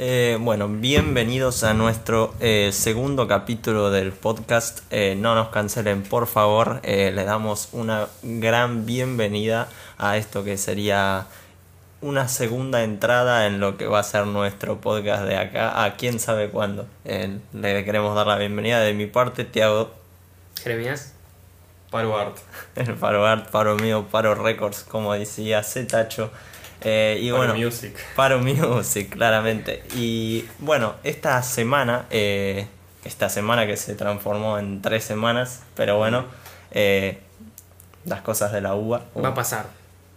Eh, bueno, bienvenidos a nuestro eh, segundo capítulo del podcast. Eh, no nos cancelen, por favor. Eh, le damos una gran bienvenida a esto que sería una segunda entrada en lo que va a ser nuestro podcast de acá a quién sabe cuándo. Eh, le queremos dar la bienvenida de mi parte, Tiago, Jeremías. Paro Art. el Paro Art, Paro Mío, Paro Records, como decía Zetacho. Eh, y Paro bueno, Music. Paro Music, claramente. Y bueno, esta semana, eh, esta semana que se transformó en tres semanas, pero bueno, eh, las cosas de la UBA. Va a pasar.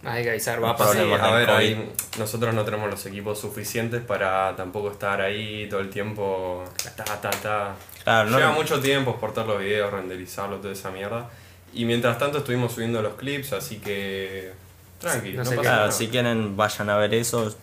Hay que avisar, va a Sí, pasar. problemas a ver, ahí nosotros no tenemos los equipos suficientes para tampoco estar ahí todo el tiempo. Ta, ta, ta. Claro, no- Lleva mucho tiempo exportar los videos, renderizarlo, toda esa mierda. Y mientras tanto estuvimos subiendo los clips, así que. Tranqui, No sé pasa qué- Claro, si quieren vayan a ver eso.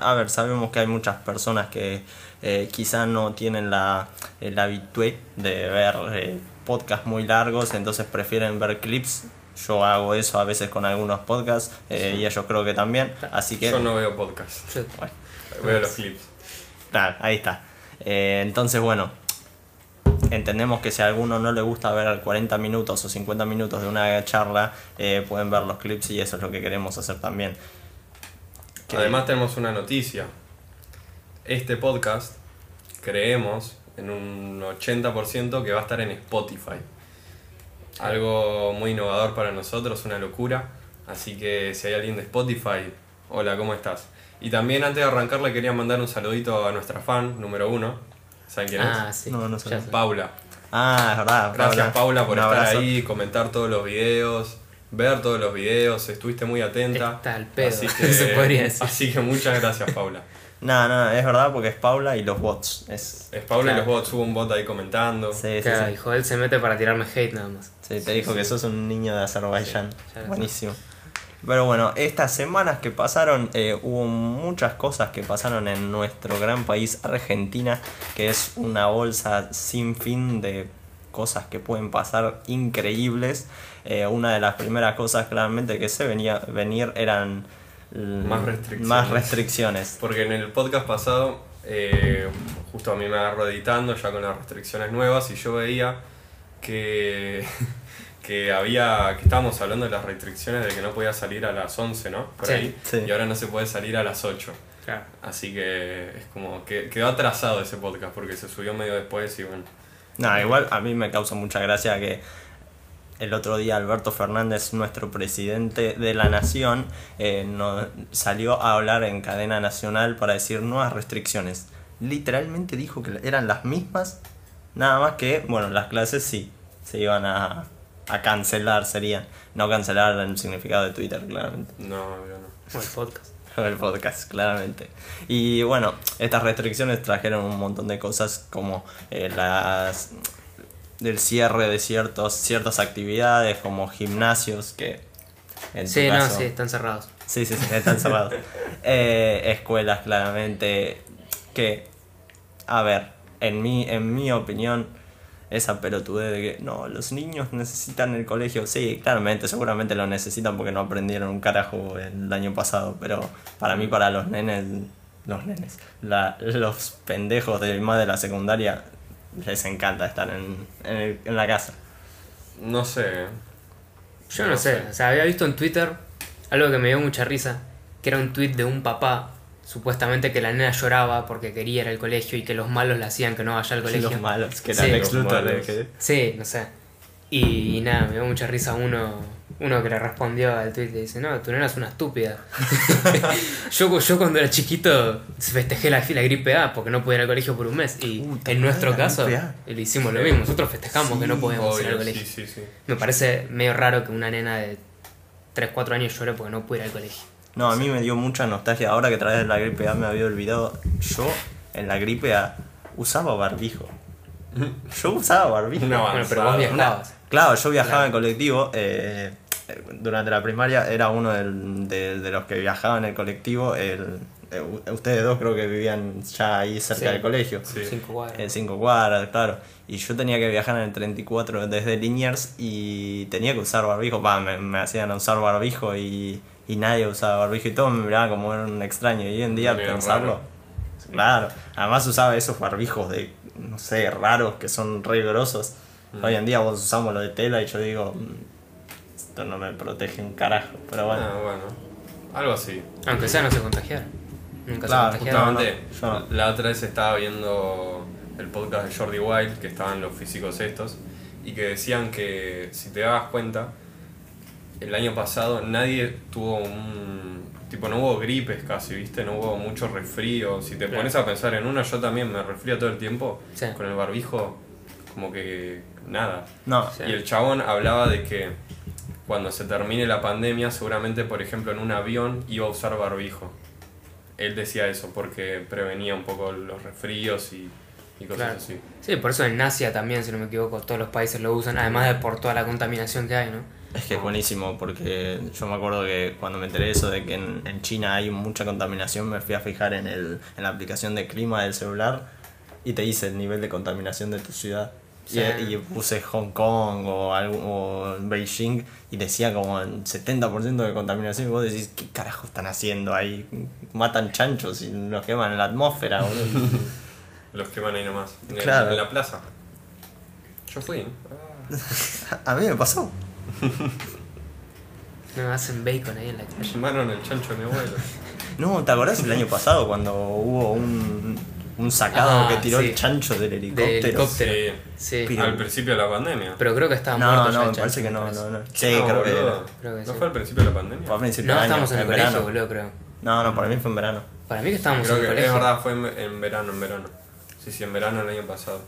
A ver, sabemos que hay muchas personas que eh, quizás no tienen la, el habitué de ver eh, podcasts muy largos, entonces prefieren ver clips. Yo hago eso a veces con algunos podcasts eh, y ellos creo que también. Así que, Yo no veo podcast, Yo- bueno, veo los clips. claro, ahí está. Eh, entonces, bueno, entendemos que si a alguno no le gusta ver 40 minutos o 50 minutos de una charla, eh, pueden ver los clips y eso es lo que queremos hacer también. Además tenemos una noticia. Este podcast creemos en un 80% que va a estar en Spotify. Algo muy innovador para nosotros, una locura. Así que si hay alguien de Spotify, hola, ¿cómo estás? Y también antes de arrancar le quería mandar un saludito a nuestra fan número uno. ¿Saben quién Ah, es? sí. No, no sé. Paula. Ah, es verdad. Gracias Paula por Un estar abrazo. ahí, comentar todos los videos, ver todos los videos, estuviste muy atenta. Está al pedo, Así que, se podría decir. Así que muchas gracias Paula. No, no, es verdad porque es Paula y los bots. Es, Es Paula y los bots, hubo un bot ahí comentando. sí, sí, Claro, sí. y Joel se mete para tirarme hate nada más. Sí, te dijo que sos un niño de Azerbaiyán. Buenísimo. Pero bueno, estas semanas que pasaron, eh, hubo muchas cosas que pasaron en nuestro gran país, Argentina, que es una bolsa sin fin de cosas que pueden pasar increíbles. Eh, una de las primeras cosas claramente que se venía venir eran Más restricciones. más restricciones. Porque en el podcast pasado, eh, justo a mí me agarró editando ya con las restricciones nuevas y yo veía que, que había que estábamos hablando de las restricciones de que no podía salir a las 11, ¿no? Por Sí, ahí. sí. Y ahora no se puede salir a las 8. Claro. Así que es como que quedó atrasado ese podcast porque se subió medio después y bueno. No, igual a mí me causa mucha gracia que el otro día Alberto Fernández, nuestro presidente de la nación, eh, no- salió a hablar en cadena nacional para decir nuevas restricciones. Literalmente dijo que eran las mismas, nada más que, bueno, las clases sí, se iban a, a cancelar, serían. No cancelar en el significado de Twitter, claramente. No, yo no. O el podcast. el podcast, claramente. Y bueno, estas restricciones trajeron un montón de cosas como eh, las del cierre de ciertos ciertas actividades como gimnasios que en Sí, no, caso- sí, están cerrados. Sí, sí, sí, están cerrados. Eh, escuelas, claramente, que, a ver, en mi, en mi opinión, esa pelotudez de que, no, los niños necesitan el colegio. Sí, claramente, seguramente lo necesitan porque no aprendieron un carajo el año pasado, pero para mí, para los nenes, los nenes, la- los pendejos de más de la secundaria, les encanta estar en, en, en la casa. No sé. Yo no, No sé. sé. o sea, había visto en Twitter algo que me dio mucha risa, que era un tweet de un papá, supuestamente que la nena lloraba porque quería ir al colegio y que los malos le hacían que no vaya al colegio. Los malos, que Sí. era Lex Los Luthor, malos. eh, que- Sí, no sé. Y, nada, me dio mucha risa uno, uno que le respondió al tweet y dice, no, tu nena es una estúpida. yo, yo cuando era chiquito festejé la, la gripe A porque no podía ir al colegio por un mes. Y Uh, ¿te en nuestro la caso le hicimos lo mismo. Nosotros festejamos que no podíamos ir al colegio. sí, sí, sí. Me parece medio raro que una nena de 3, 4 años llore porque no puede ir al colegio. No, a mí me dio mucha nostalgia. Ahora que traes la gripe A me había olvidado. Yo en la gripe A usaba barbijo. Yo usaba barbijo. No, bueno, pero vos. Claro, yo viajaba Claro. en colectivo. eh, durante la primaria era uno del- de, de los que viajaba en el colectivo. El, eh, ustedes dos creo que vivían ya ahí cerca Sí. del colegio. Sí. Cinco cuadras. En 5 cuadras, claro. Y yo tenía que viajar en el 34 desde Liniers y tenía que usar barbijo. Me, me hacían usar barbijo y, y nadie usaba barbijo y todo me miraba como un extraño. Y hoy en día Medio pensarlo, claro. Además usaba esos barbijos de, no sé, raros que son re grosos. Mm. Hoy en día vos usamos lo de tela y yo digo, "Mm, esto no me protege un carajo. Pero bueno, Ah, bueno. Algo así. Aunque sea, no se contagiaron. Nunca Claro, se contagiaron. Justamente, no, yo no. la otra vez estaba viendo el podcast de Jordi Wild, que estaban los físicos estos, y que decían que, si te dabas cuenta, el año pasado nadie tuvo un... Tipo, no hubo gripes casi, ¿viste? No hubo mucho resfrío. Si te Claro. pones a pensar en una, yo también me resfrío todo el tiempo. Sí. Con el barbijo, como que nada. no, Sí. Y el chabón hablaba de que cuando se termine la pandemia, seguramente, por ejemplo, en un avión iba a usar barbijo. Él decía eso porque prevenía un poco los resfríos y, y cosas Claro. así. Sí, por eso en Asia también, si no me equivoco, todos los países lo usan, además de por toda la contaminación que hay, ¿no? Es que es buenísimo porque yo me acuerdo que cuando me enteré de eso de que en, en China hay mucha contaminación, me fui a fijar en, el, en la aplicación de clima del celular y te dice el nivel de contaminación de tu ciudad. Sí. Y, y puse Hong Kong o, algo, o Beijing y decía como el 70% de contaminación y vos decís, ¿qué carajo están haciendo ahí? Matan chanchos y los queman en la atmósfera, boludo. Los queman ahí nomás. En, el- en la plaza. Yo fui. Ah, a mí me pasó. No, hacen bacon ahí en la calle. quemaron el chancho de mi abuelo. No, ¿te acordás el año pasado cuando hubo un, un sacado Ah, que tiró sí. el chancho del helicóptero? Del helicóptero. Sí. Sí, Pero- Al principio de la pandemia. pero creo que estaba No, muerto ya no, el me parece chancho, que no, no, no. Sí, No, creo que boludo. era. Creo que ¿No sí. fue al principio de la pandemia? Fue a principio No, de año, estábamos en el colegio, verano. boludo, creo. No, no, para mí fue en verano. Para mí que estábamos Creo en el que colegio. es verdad, fue en, en verano, en verano. Sí, sí, en verano el año pasado.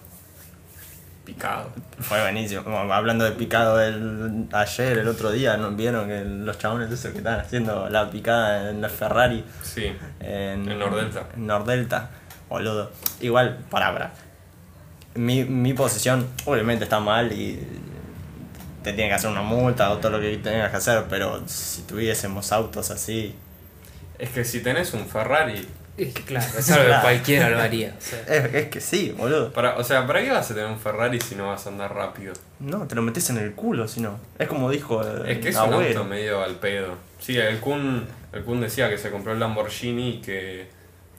Picado. Fue buenísimo. Como hablando de picado el, ayer, el otro día, ¿no? vieron que los chabones esos que estaban haciendo la picada en la Ferrari Sí. en, En Nordelta. En Nordelta, boludo. Igual, para, para. Mi, mi posición, obviamente está mal y te tiene que hacer una multa o todo lo que tengas que hacer, pero si tuviésemos autos así. Es que si tenés un Ferrari, claro, es algo que Claro. cualquiera lo haría. o sea. Es, es que sí, boludo. para, o sea, ¿para qué vas a tener un Ferrari si no vas a andar rápido? No, te lo metes en el culo, si no. Es como dijo Es que es un auto medio al pedo. Sí, el Kun, el Kun decía que se compró el Lamborghini y que,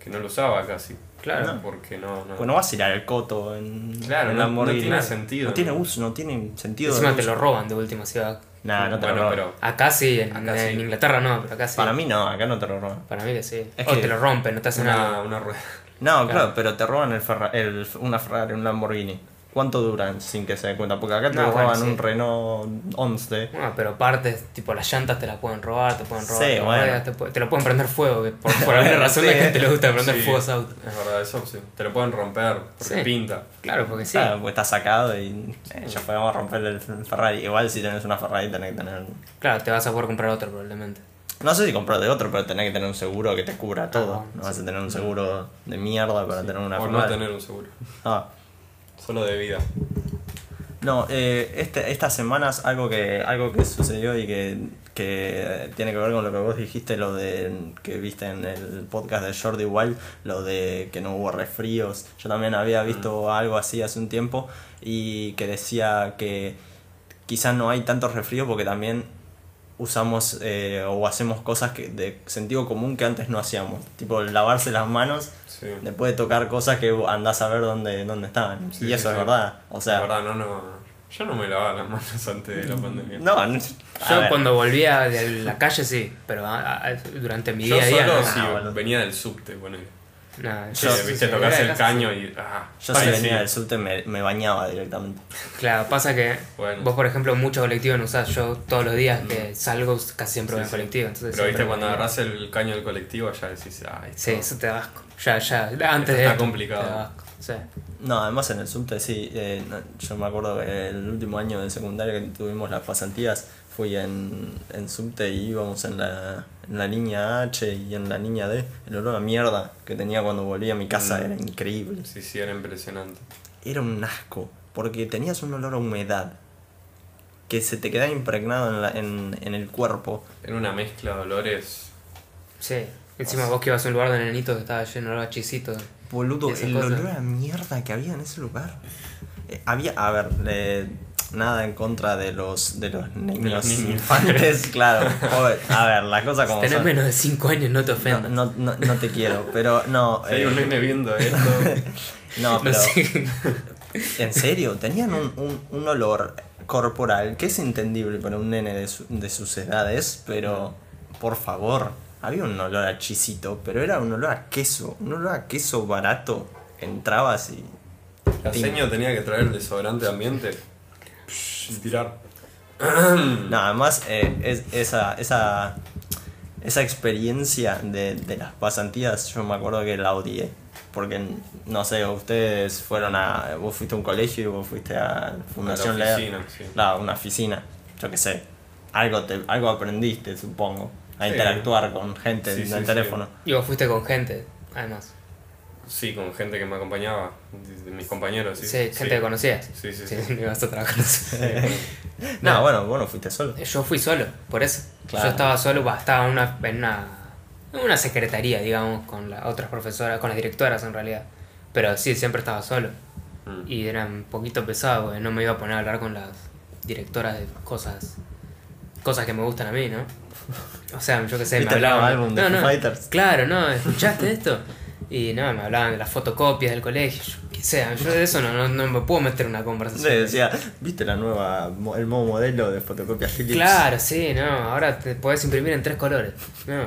que no lo usaba casi. Claro. No, Porque no, no. Pues no vas a ir al coto en. Claro, en no- Lamborghini. no tiene sentido, No tiene uso, no tiene sentido. Encima te uso. lo roban de última va. Nah, no te Bueno, lo roban. pero Acá sí, en, Acá en sí. Inglaterra no, pero acá sí. Para mí no, acá no te lo roban. Para mí que sí. Es o que- te lo rompen, no te hacen una, nada. una rueda. No, claro, Claro. pero te roban el, Ferra- el una Ferrari, un Lamborghini. ¿Cuánto duran sin que se den cuenta? Porque acá te No, lo bueno, roban sí. un Renault 11. Bueno, pero partes, tipo las llantas te las pueden robar, te pueden robar Sí, las bueno. ruedas, te, pu- te lo pueden prender fuego, que por, por alguna razón Sí. a gente le gusta prender Sí, fuego a ese auto. Es verdad, eso sí. Te lo pueden romper porque Sí. pinta. Claro, porque sí. Claro, porque está sacado y eh, ya podemos romper el Ferrari. Igual si tenés una Ferrari tenés que tener... Claro, te vas a poder comprar otro probablemente. No sé si comprar de otro, pero tenés que tener un seguro que te cubra todo. bueno, no vas a tener un seguro de mierda para tener una o no Ferrari. tener un seguro. Ah. Solo de vida. No, eh, este, estas semanas algo que algo que sucedió y que, que tiene que ver con lo que vos dijiste, lo de que viste en el podcast de Jordi Wild, lo de que no hubo resfríos. Yo también había visto algo así hace un tiempo y que decía que quizás no hay tanto resfrío porque también usamos eh, o hacemos cosas que de sentido común que antes no hacíamos, tipo lavarse las manos Sí. después de tocar cosas que andás a ver dónde, dónde estaban. Sí, y sí, eso es sí. verdad. O sea, la verdad, no, no. Yo no me lavaba las manos antes de la pandemia. No, Yo ver, cuando volvía de la calle sí, pero a- a- durante mi Yo día a día solo no. si Ah, bueno. venía del subte, ponele. Nada, Sí, yo- viste, sí, tocas era el caño sí. y. Ah, yo si ahí venía sí. del subte me, me bañaba directamente. Claro, pasa que Bueno. vos, por ejemplo, mucho colectivo no usás. Yo todos los días que salgo casi siempre voy Sí, sí. colectivo. Entonces Pero viste, cuando agarras el caño del colectivo ya decís, ay, Sí, esto- eso te da asco. Ya, ya. Antes de está esto, complicado. te da asco. Sí. No, además en el subte sí. eh, yo me acuerdo que el último año de secundaria que tuvimos las pasantías fui en, en subte y íbamos en la, en la línea H y en la línea D. El olor a mierda que tenía cuando volví a mi casa Mm. era increíble. Sí, sí, era impresionante. Era un asco, porque tenías un olor a humedad que se te quedaba impregnado en, la- en, en el cuerpo. Era una mezcla de olores. Sí. Encima vos que ibas a un lugar de nenitos que estaba lleno de chisitos. Boludo, Y esas el cosas. olor a mierda que había en ese lugar. Eh, había, a ver, eh, nada en contra de los, de los niños, los niños. infantes, claro. Joder, a ver, la cosa como Tenés son. menos de 5 años, no te No, ofendas. no, no, no te quiero, pero no. Si hay eh, un nene viendo esto. no, No pero. sé. En serio, tenían un, un, un olor corporal que es entendible para un nene de, su- de sus edades, pero por favor, había un olor a chisito, pero era un olor a queso, un olor a queso barato. Entrabas y. La seño tenía que traer desodorante de ambiente tirar. No, además, eh, es, esa, esa, esa experiencia de, de las pasantías, yo me acuerdo que la odié. Porque, no sé, ustedes fueron a. Vos fuiste a un colegio y vos fuiste a Fundación A oficina, sí. Una oficina. Yo qué sé. Algo, te, algo aprendiste, supongo. A Sí. interactuar con gente Sí, en sí, el sí. teléfono. Y vos fuiste con gente, además. Sí, con gente que me acompañaba, de, de mis compañeros. Sí, Sí, gente que conocías. Sí, sí, Sí, sí. no ibas a trabajar. No, No. bueno, bueno, fuiste solo. Yo fui solo, por eso. Claro. Yo estaba solo, bah, estaba en una, en una, en una secretaría, digamos, con las otras profesoras, con las directoras en realidad. Pero sí, siempre estaba solo. Mm. Y era un poquito pesado, porque no me iba a poner a hablar con las directoras de cosas cosas que me gustan a mí, ¿no? O sea, yo qué sé, me ¿Viste el nuevo hablaban... álbum de no, no, Fighters? Claro, no, ¿escuchaste esto? Y no, me hablaban de las fotocopias del colegio, yo qué sé, yo de eso no, no, no me puedo meter en una Sí, conversación. decía, ¿viste la nueva, el nuevo modelo de fotocopia Philips? Claro, sí, no, ahora te podés imprimir en tres colores. No,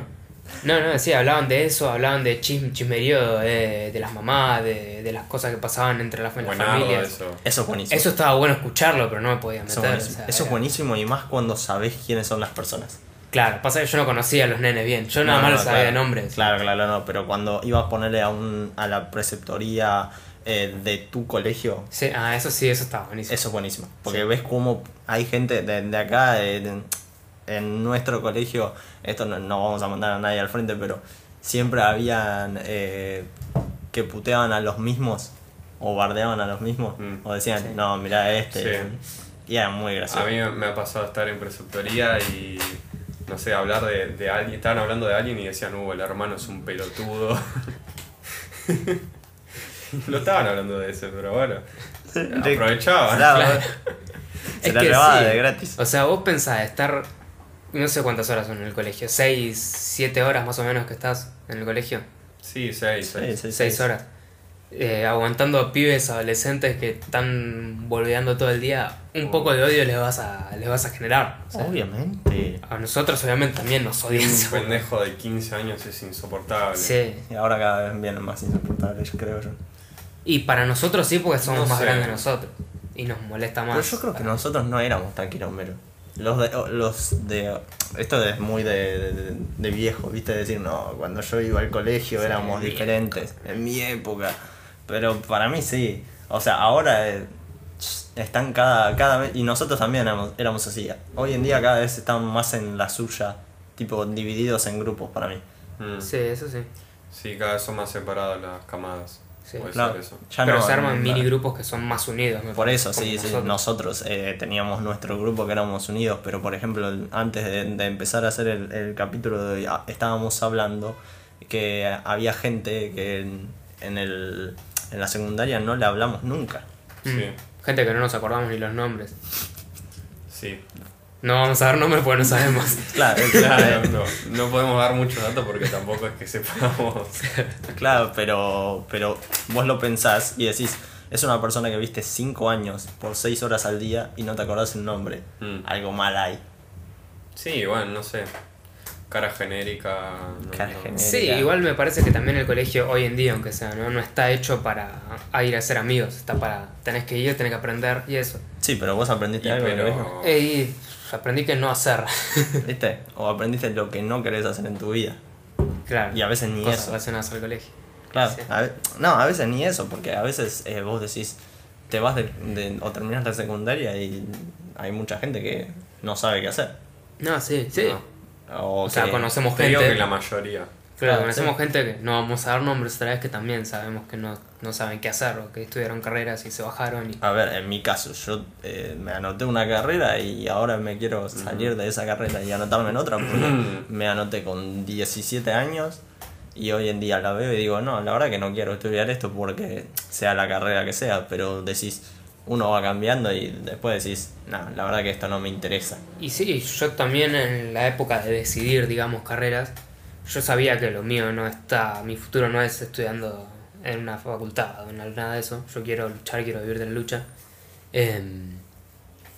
no, no, sí, hablaban de eso, hablaban de chism, chismerío de, de las mamás, de, de las cosas que pasaban entre las, familias. eso. Eso es buenísimo. Eso estaba bueno escucharlo, pero no me podía Eso, meter. es buenísimo. o sea, Eso es buenísimo y más cuando sabés quiénes son las personas. Claro, pasa que yo no conocía a los nenes bien, yo nada No, más no, los sabía claro. de nombres. Claro, claro, no, pero cuando ibas a ponerle a, un, a la preceptoría eh, de tu colegio, Sí, ah, eso sí, eso estaba buenísimo. eso es buenísimo. Porque ves cómo hay gente de, de acá, de- de- en nuestro colegio, esto no, no vamos a mandar a nadie al frente, pero siempre habían eh, que puteaban a los mismos o bardeaban a los mismos Mm. o decían, Sí. no, mira este. Sí. Y era muy gracioso. A mí me ha pasado estar en preceptoría y, no sé, hablar de, de alguien. Estaban hablando de alguien y decían, uh, el hermano es un pelotudo. no estaban hablando de eso, pero bueno. Aprovechaban. Claro. Se Es la que llevaba sí. de gratis. O sea, vos pensás estar, no sé cuántas horas son en el colegio, seis, siete horas más o menos que estás en el colegio. Sí, seis, Sí, seis. sí, seis sí. horas. Eh, aguantando a pibes adolescentes que están volviendo todo el día, un poco de odio les vas a, les vas a generar. Obviamente. a nosotros obviamente también nos odian. Un pendejo de 15 años es insoportable. Sí. Y ahora cada vez vienen más insoportables, creo yo. Y para nosotros sí, porque somos No más sé. grandes nosotros. Y nos molesta más. Pero yo creo que nosotros no éramos tan quilomberos. Los de, o- los de. Esto es muy de, de, de viejo, ¿viste? Decir, no, cuando yo iba al colegio Sí, éramos diferentes. En mi época. Pero para mí sí. O sea, ahora eh, están cada, cada vez. Y nosotros también éramos, éramos así. Hoy en día cada vez están más en la suya. Tipo, divididos en grupos para mí. Mm. Sí, eso sí. Sí, cada vez son más separadas las camadas. Sí. Claro. eso. Ya Pero no- se arman no- mini grupos que son más unidos. Por eso, sí, sí. nosotros. Nosotros eh, teníamos nuestro grupo que éramos unidos, pero por ejemplo, antes de, de empezar a hacer el, el capítulo de hoy, estábamos hablando que había gente que en, en el, en la secundaria no le hablamos nunca. Sí, Gente que no nos acordamos ni los nombres. sí. No vamos a dar nombres porque no sabemos. Claro, Claro, claro, no, no podemos dar muchos datos porque tampoco es que sepamos. claro, pero, pero vos lo pensás y decís, es una persona que viste 5 años por 6 horas al día y no te acordás el nombre. Mm. Algo mal hay. Sí, bueno, no sé. Cara genérica. no- Cara no. genérica. Sí, igual me parece que también el colegio hoy en día, aunque sea, no, no está hecho para a ir a ser amigos. Está para. Tenés que ir, tenés que aprender y eso. Sí, pero vos aprendiste Y algo pero. Eh, Y aprendí que no hacer. ¿Viste? O aprendiste lo que no querés hacer en tu vida. claro. Y a veces ni cosas eso. relacionadas al colegio. Claro, Sí. a no, a veces ni eso, porque a veces eh, vos decís, te vas de, de- o terminas la secundaria y hay mucha gente que no sabe qué hacer. No, sí, sí. No. O, O sea, conocemos Te digo gente. que la mayoría. Claro, Claro, conocemos sí. gente que no vamos a dar nombres otra vez que también sabemos que no, no saben qué hacer o que estudiaron carreras y se bajaron y. A ver, en mi caso, yo eh, me anoté una carrera y ahora me quiero salir de esa carrera y anotarme en otra porque me anoté con 17 años y hoy en día la veo y digo, no, la verdad que no quiero estudiar esto porque sea la carrera que sea, pero decís, uno va cambiando y después decís, no, la verdad que esto no me interesa. Y sí, yo también en la época de decidir, digamos, carreras, yo sabía que lo mío no está, mi futuro no es estudiando en una facultad o en nada de eso. Yo quiero luchar, quiero vivir de la lucha. Em,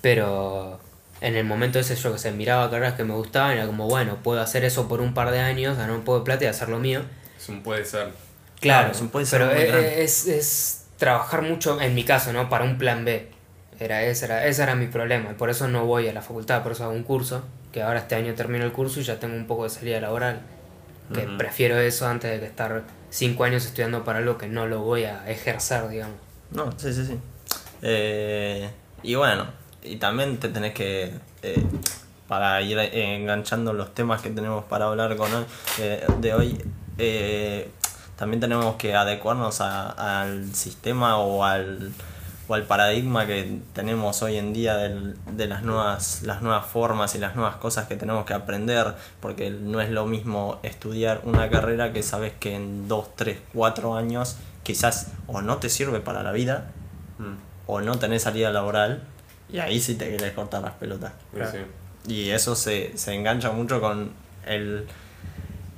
pero en el momento ese yo que sé, miraba carreras que me gustaban y era como, bueno, puedo hacer eso por un par de años, ganar un poco de plata y hacer lo mío. Es un puede ser. Claro, Claro, es un puede ser pero muy es, grande. es, es trabajar mucho, en mi caso, ¿no? Para un plan B. Era ese, era, ese era mi problema y por eso no voy a la facultad, por eso hago un curso, que ahora este año termino el curso y ya tengo un poco de salida laboral. Que prefiero eso antes de que estar cinco años estudiando para algo que no lo voy a ejercer, digamos. No, sí, sí, sí. Eh, y bueno, y también te tenés que, eh, para ir enganchando los temas que tenemos para hablar con hoy, eh, de hoy, eh, también tenemos que adecuarnos a- al sistema o al, o al paradigma que tenemos hoy en día del- de las nuevas, las nuevas formas y las nuevas cosas que tenemos que aprender, porque no es lo mismo estudiar una carrera que sabes que en 2, 3, 4 años quizás o no te sirve para la vida Mm, o no tenés salida laboral y ahí sí te querés cortar las pelotas. y Claro. sí. Y eso se, se engancha mucho con el...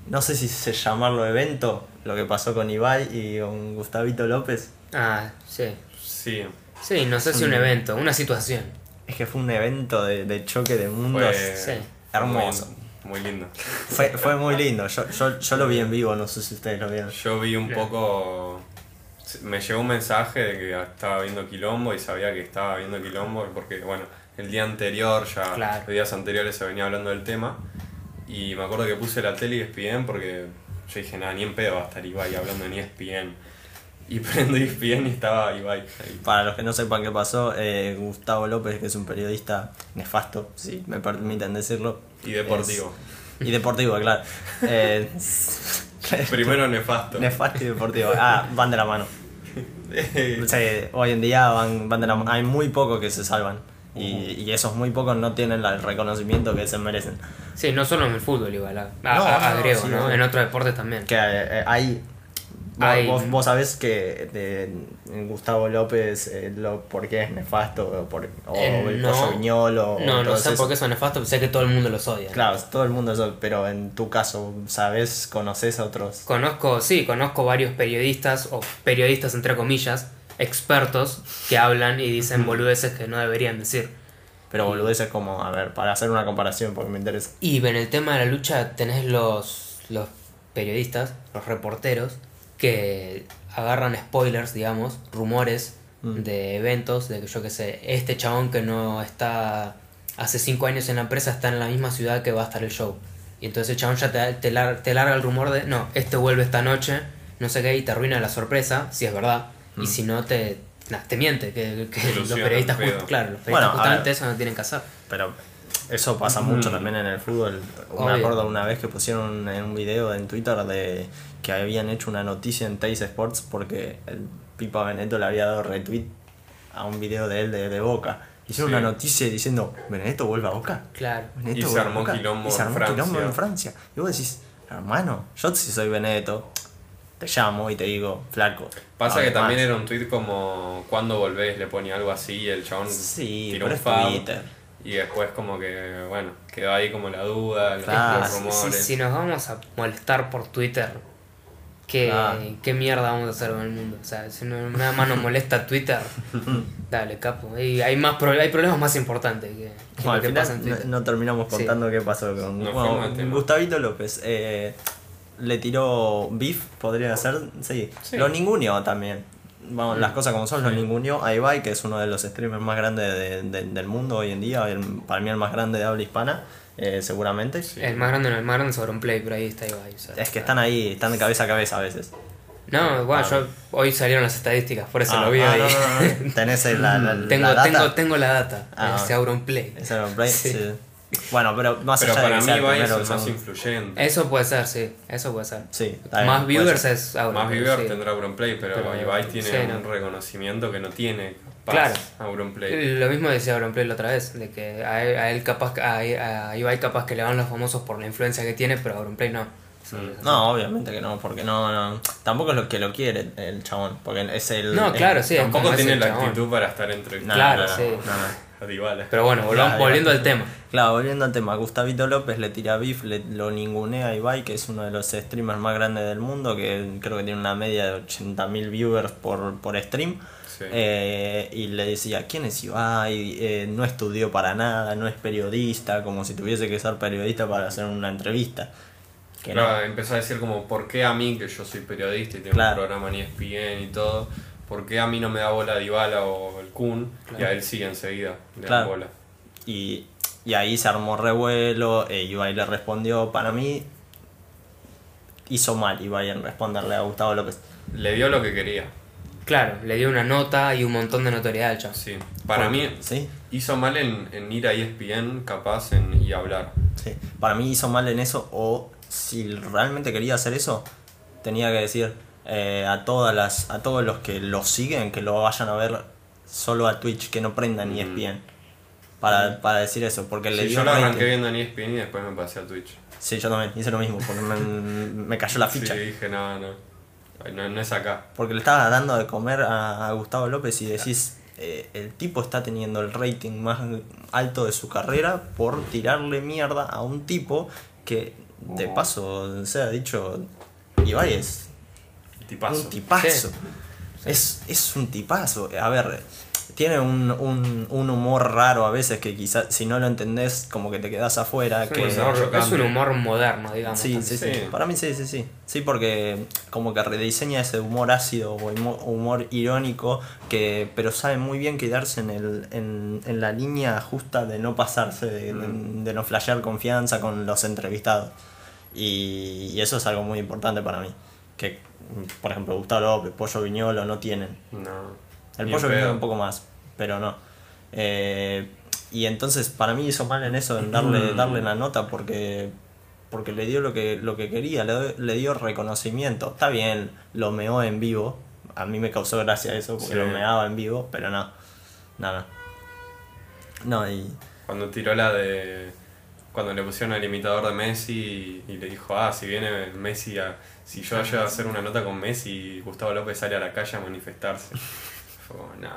No sé si se llamarlo evento, lo que pasó con Ibai y con Gustavito López. Ah, sí. Sí, Sí, no sé si un evento, una situación. Es que fue un evento de, de choque de mundos. fue Sí. Hermoso. Muy, muy lindo. Fue, fue muy lindo. Yo, yo, yo lo vi en vivo, no sé si ustedes lo vieron. Yo vi un poco. Me llegó un mensaje de que estaba viendo Quilombo y sabía que estaba viendo Quilombo porque, bueno, el día anterior, ya Claro. los días anteriores se venía hablando del tema. Y me acuerdo que puse la tele y ESPN porque yo dije, nada, ni en pedo va a estar Ibai hablando en ESPN. Y prendo ESPN y estaba Ibai ahí. Para los que no sepan qué pasó, eh, Gustavo López, que es un periodista nefasto, si me permiten decirlo. Y deportivo. es- y deportivo, claro. Eh, Primero nefasto. nefasto y deportivo. Ah, van de la mano. Sí, hoy en día van, van de la mano. Hay muy pocos que se salvan. Y, y esos muy pocos no tienen el reconocimiento que se merecen. Sí, no solo en el fútbol igual, a, a- No, a- no, agrego, sí, ¿no? En otros deportes también. Que eh, hay. vos- Vos, vos sabés que de, Gustavo López, eh, lo, por qué es nefasto, o, por, o Eh, el no. pollo viñolo. No, no sé por qué son nefastos, sé que todo el mundo los odia. Claro, todo el mundo eso, pero en tu caso, ¿sabes? ¿Conoces a otros? Conozco, sí, conozco varios periodistas, o periodistas entre comillas, expertos, que hablan y dicen boludeces que no deberían decir. Pero boludeces como, a ver, para hacer una comparación, porque me interesa. Y en el tema de la lucha tenés los, los periodistas, los reporteros, que agarran spoilers, digamos, rumores Mm. de eventos, de que yo qué sé, este chabón que no está hace cinco años en la empresa está en la misma ciudad que va a estar el show. Y entonces el chabón ya te, te, lar- te larga el rumor de, no, este vuelve esta noche, no sé qué, y te arruina la sorpresa, si es verdad. Y Mm. si no, te, nah, te miente, que, los periodistas, just- claro, los periodistas Bueno, a justamente ver. eso no tienen que hacer. Pero eso pasa mucho también en el fútbol. Me Obvio. acuerdo una vez que pusieron en un video en Twitter de que habían hecho una noticia en Teis Sports porque el Pipa Benedetto le había dado retweet a un video de él de, de Boca. Hicieron Sí. una noticia diciendo, Benedetto vuelve a Boca. Claro. Benedetto Y se armó Boca". quilombo Y se en quilombo Francia. en Francia. Y vos decís, hermano, yo si soy Benedetto, te llamo y te digo, flaco. Pasa que también más". era un tweet como cuando volvés, le ponía algo así y el chabón Sí, tiró un. Y después como que, bueno, quedó ahí como la duda, los- Claro. los Si, rumores. si nos vamos a molestar por Twitter, ¿qué. ¿qué mierda vamos a hacer con el mundo? O sea, si no- nada más nos molesta Twitter, dale, capo. Y hay, más pro- hay problemas más importantes que, que Bueno, que pasa en no, Twitter. no terminamos Sí. contando qué pasó con Nos bueno. Gustavito López. eh, le tiró beef, podría ser, sí. Sí. Lo ninguneó también. Vamos, las cosas como son, lo ninguneó a Ibai, que es uno de los streamers más grandes de- de- del mundo hoy en día, el- para mí el más grande de habla hispana, eh, seguramente. Sí. El más grande no, el más grande es Auronplay, pero ahí está Ibai. o sea, Es que están ahí, están de cabeza a cabeza a veces. No, bueno, Ah. yo hoy salieron las estadísticas, por eso Ah, lo vi ah, ahí. no, no, no. Tenés el- la, la- tengo, la data. tengo, tengo la data, Ah. ese Auronplay. Ese era un play, Sí. sí. Bueno, pero más Pero allá de que mí sea el Ibai es primero, el el más segundo. influyente. Eso puede ser, sí, eso puede ser. Sí, Más viewers ser. es Auron. Más viewers sí. tendrá Auronplay, pero, Pero- Ibai tiene sí, un no. reconocimiento que no tiene capaz Claro. Auronplay. Lo mismo decía Auronplay la otra vez, de que a él, a él capaz, a, a Ibai capaz que le van los famosos por la influencia que tiene, pero Auronplay no. eso. No, obviamente que no, porque no, no. Tampoco es lo que lo quiere el chabón, porque es el. No, claro, sí. es Tampoco como tiene la chabón. actitud para estar entre No, Claro, no, no, sí. Dybala. Pero bueno, volvamos, Claro, volviendo al tema. Claro, volviendo al tema, Gustavito López le tira beef, le, lo ningunea a Ibai, que es uno de los streamers más grandes del mundo, que creo que tiene una media de 80.000 viewers por, por stream. Sí. Eh, y le decía, ¿quién es Ibai? Eh, no estudió para nada, no es periodista, como si tuviese que ser periodista para hacer una entrevista. Que no. Claro, empezó a decir como, ¿por qué a mí, que yo soy periodista y tengo Claro. un programa en ESPN y todo, ¿por qué a mí no me da bola Dybala o el Kun? Y a él sí enseguida le dan Claro. bola. Y, y ahí se armó revuelo, e Ibai le respondió, para mí hizo mal Ibai en responderle a Gustavo López. Le dio lo que quería, Claro, le dio una nota y un montón de notoriedad al sí. Para mí ¿Sí? hizo mal en, en ir a ESPN capaz en, y hablar. Sí, para mí hizo mal en eso o si realmente quería hacer eso, tenía que decir eh, a todas las a todos los que lo siguen que lo vayan a ver solo a Twitch, que no prendan Mm. ESPN. Para, para decir eso, porque le Sí, dio yo lo arranqué viendo en ESPN y después me pasé a Twitch. Sí, yo también hice lo mismo, porque me, me cayó la ficha. Sí, dije, no, no, no, no es acá. Porque le estaba dando de comer a, a Gustavo López y decís, eh, el tipo está teniendo el rating más alto de su carrera por tirarle mierda a un tipo que, de paso, se ha dicho, Ibai es Tipazo. un tipazo. Sí. Es, es un tipazo. A ver, tiene un, un, un humor raro a veces que quizás si no lo entendés como que te quedás afuera. Es un, que, humor humor, es un humor moderno, digamos. Sí, sí, sí, Sí. Para mí sí, sí, sí. Sí, porque como que rediseña ese humor ácido o humo- humor irónico, que pero sabe muy bien quedarse en, el, en, en la línea justa de no pasarse, de, de- de no flashear confianza con los entrevistados. Y, y eso es algo muy importante para mí. Que, por ejemplo, Gustavo López, Pollo Viñolo no tienen. No. El pollo pedo. un poco más, pero no. Eh, y entonces para mí hizo mal en eso, en darle, Mm. darle la nota porque porque le dio lo que, lo que quería, le, le dio reconocimiento. Está bien, lo meó en vivo. A mí me causó gracia eso, porque Sí. lo meaba en vivo, pero no. No, no. No, y. Cuando tiró la de. Cuando le pusieron al imitador de Messi y, y le dijo, ah, si viene Messi a. Si yo llego a hacer una nota con Messi, Gustavo López sale a la calle a manifestarse. Fue como, no.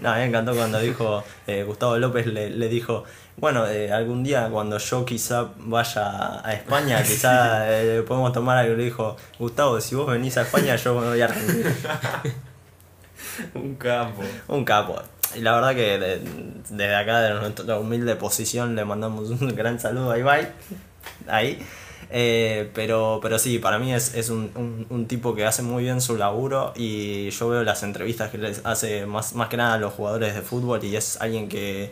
No, me encantó cuando dijo, eh, Gustavo López le, le dijo, bueno, eh, algún día cuando yo quizá vaya a España, quizá eh, podemos tomar algo. Le dijo, Gustavo, si vos venís a España, yo me voy a Argentina. Un capo. Un capo. Y la verdad que de- desde acá, de nuestra humilde posición, le mandamos un gran saludo a Ibai. Ahí. Eh, pero, pero sí, para mí es, es un, un- un tipo que hace muy bien su laburo y yo veo las entrevistas que les hace más, más que nada a los jugadores de fútbol y es alguien que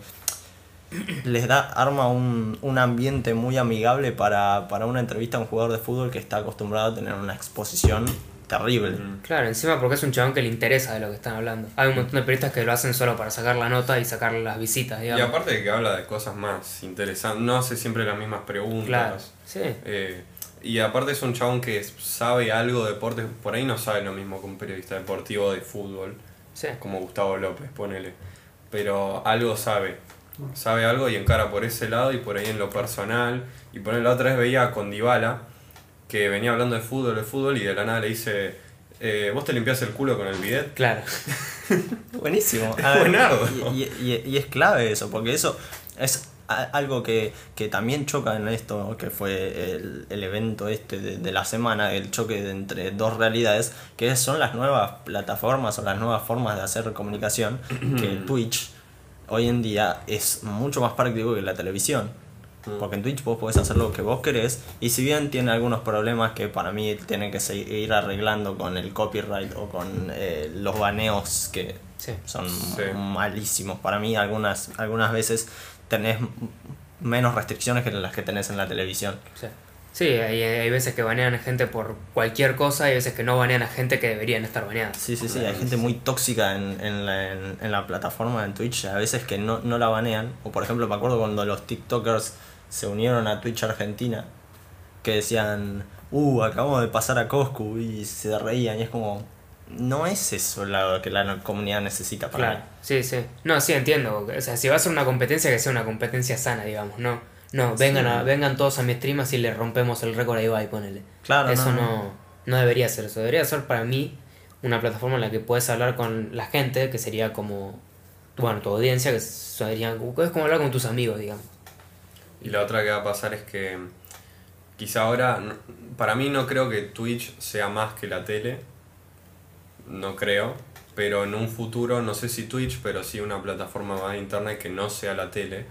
les da, arma un, un ambiente muy amigable para, para una entrevista a un jugador de fútbol que está acostumbrado a tener una exposición terrible. Claro, encima porque es un chabón que le interesa de lo que están hablando. Hay un montón de periodistas que lo hacen solo para sacar la nota y sacar las visitas, Y aparte de que habla de cosas más interesantes, no hace siempre las mismas preguntas. Claro, sí. Eh, y aparte es un chabón que sabe algo de deporte, por ahí no sabe lo mismo que un periodista deportivo de fútbol, Sí. como Gustavo López, ponele. Pero algo sabe. Sabe algo y encara por ese lado y por ahí en lo personal. Y por ahí la otra vez veía con Dybala, que venía hablando de fútbol, de fútbol, y de la nada le dice, eh, ¿vos te limpias el culo con el bidet? Claro. Buenísimo. A ver. Y, y- y es clave eso, porque eso es algo que, que también choca en esto, que fue el, el evento este de, de la semana, el choque de entre dos realidades, que son las nuevas plataformas o las nuevas formas de hacer comunicación, que Twitch hoy en día es mucho más práctico que la televisión. Porque en Twitch vos podés hacer lo que vos querés y si bien tiene algunos problemas que para mí tienen que seguir arreglando con el copyright o con eh, los baneos que Sí. son Sí. malísimos. Para mí algunas, algunas veces tenés menos restricciones que las que tenés en la televisión. Sí, sí hay, hay veces que banean a gente por cualquier cosa y hay veces que no banean a gente que deberían estar baneadas. Sí, sí, sí, hay gente muy tóxica en, en, la, en, en la plataforma de Twitch, a veces que no, no la banean. O por ejemplo, me acuerdo cuando los TikTokers se unieron a Twitch Argentina, que decían, uh, acabamos de pasar a Coscu y se reían y es como, no es eso lo que la comunidad necesita para Claro, mí. sí, sí. No, sí, entiendo. O sea, si va a ser una competencia, que sea una competencia sana, digamos, ¿no? No, vengan, a, vengan todos a mi stream así le rompemos el récord a Ibai, ponele. Claro, eso no, no, no debería ser eso. Debería ser para mí una plataforma en la que puedes hablar con la gente, que sería como, bueno, tu audiencia, que sería, es como hablar con tus amigos, digamos. Y la otra que va a pasar es que quizá ahora, para mí no creo que Twitch sea más que la tele, no creo, pero en un futuro, no sé si Twitch, pero sí una plataforma más de internet que no sea la tele,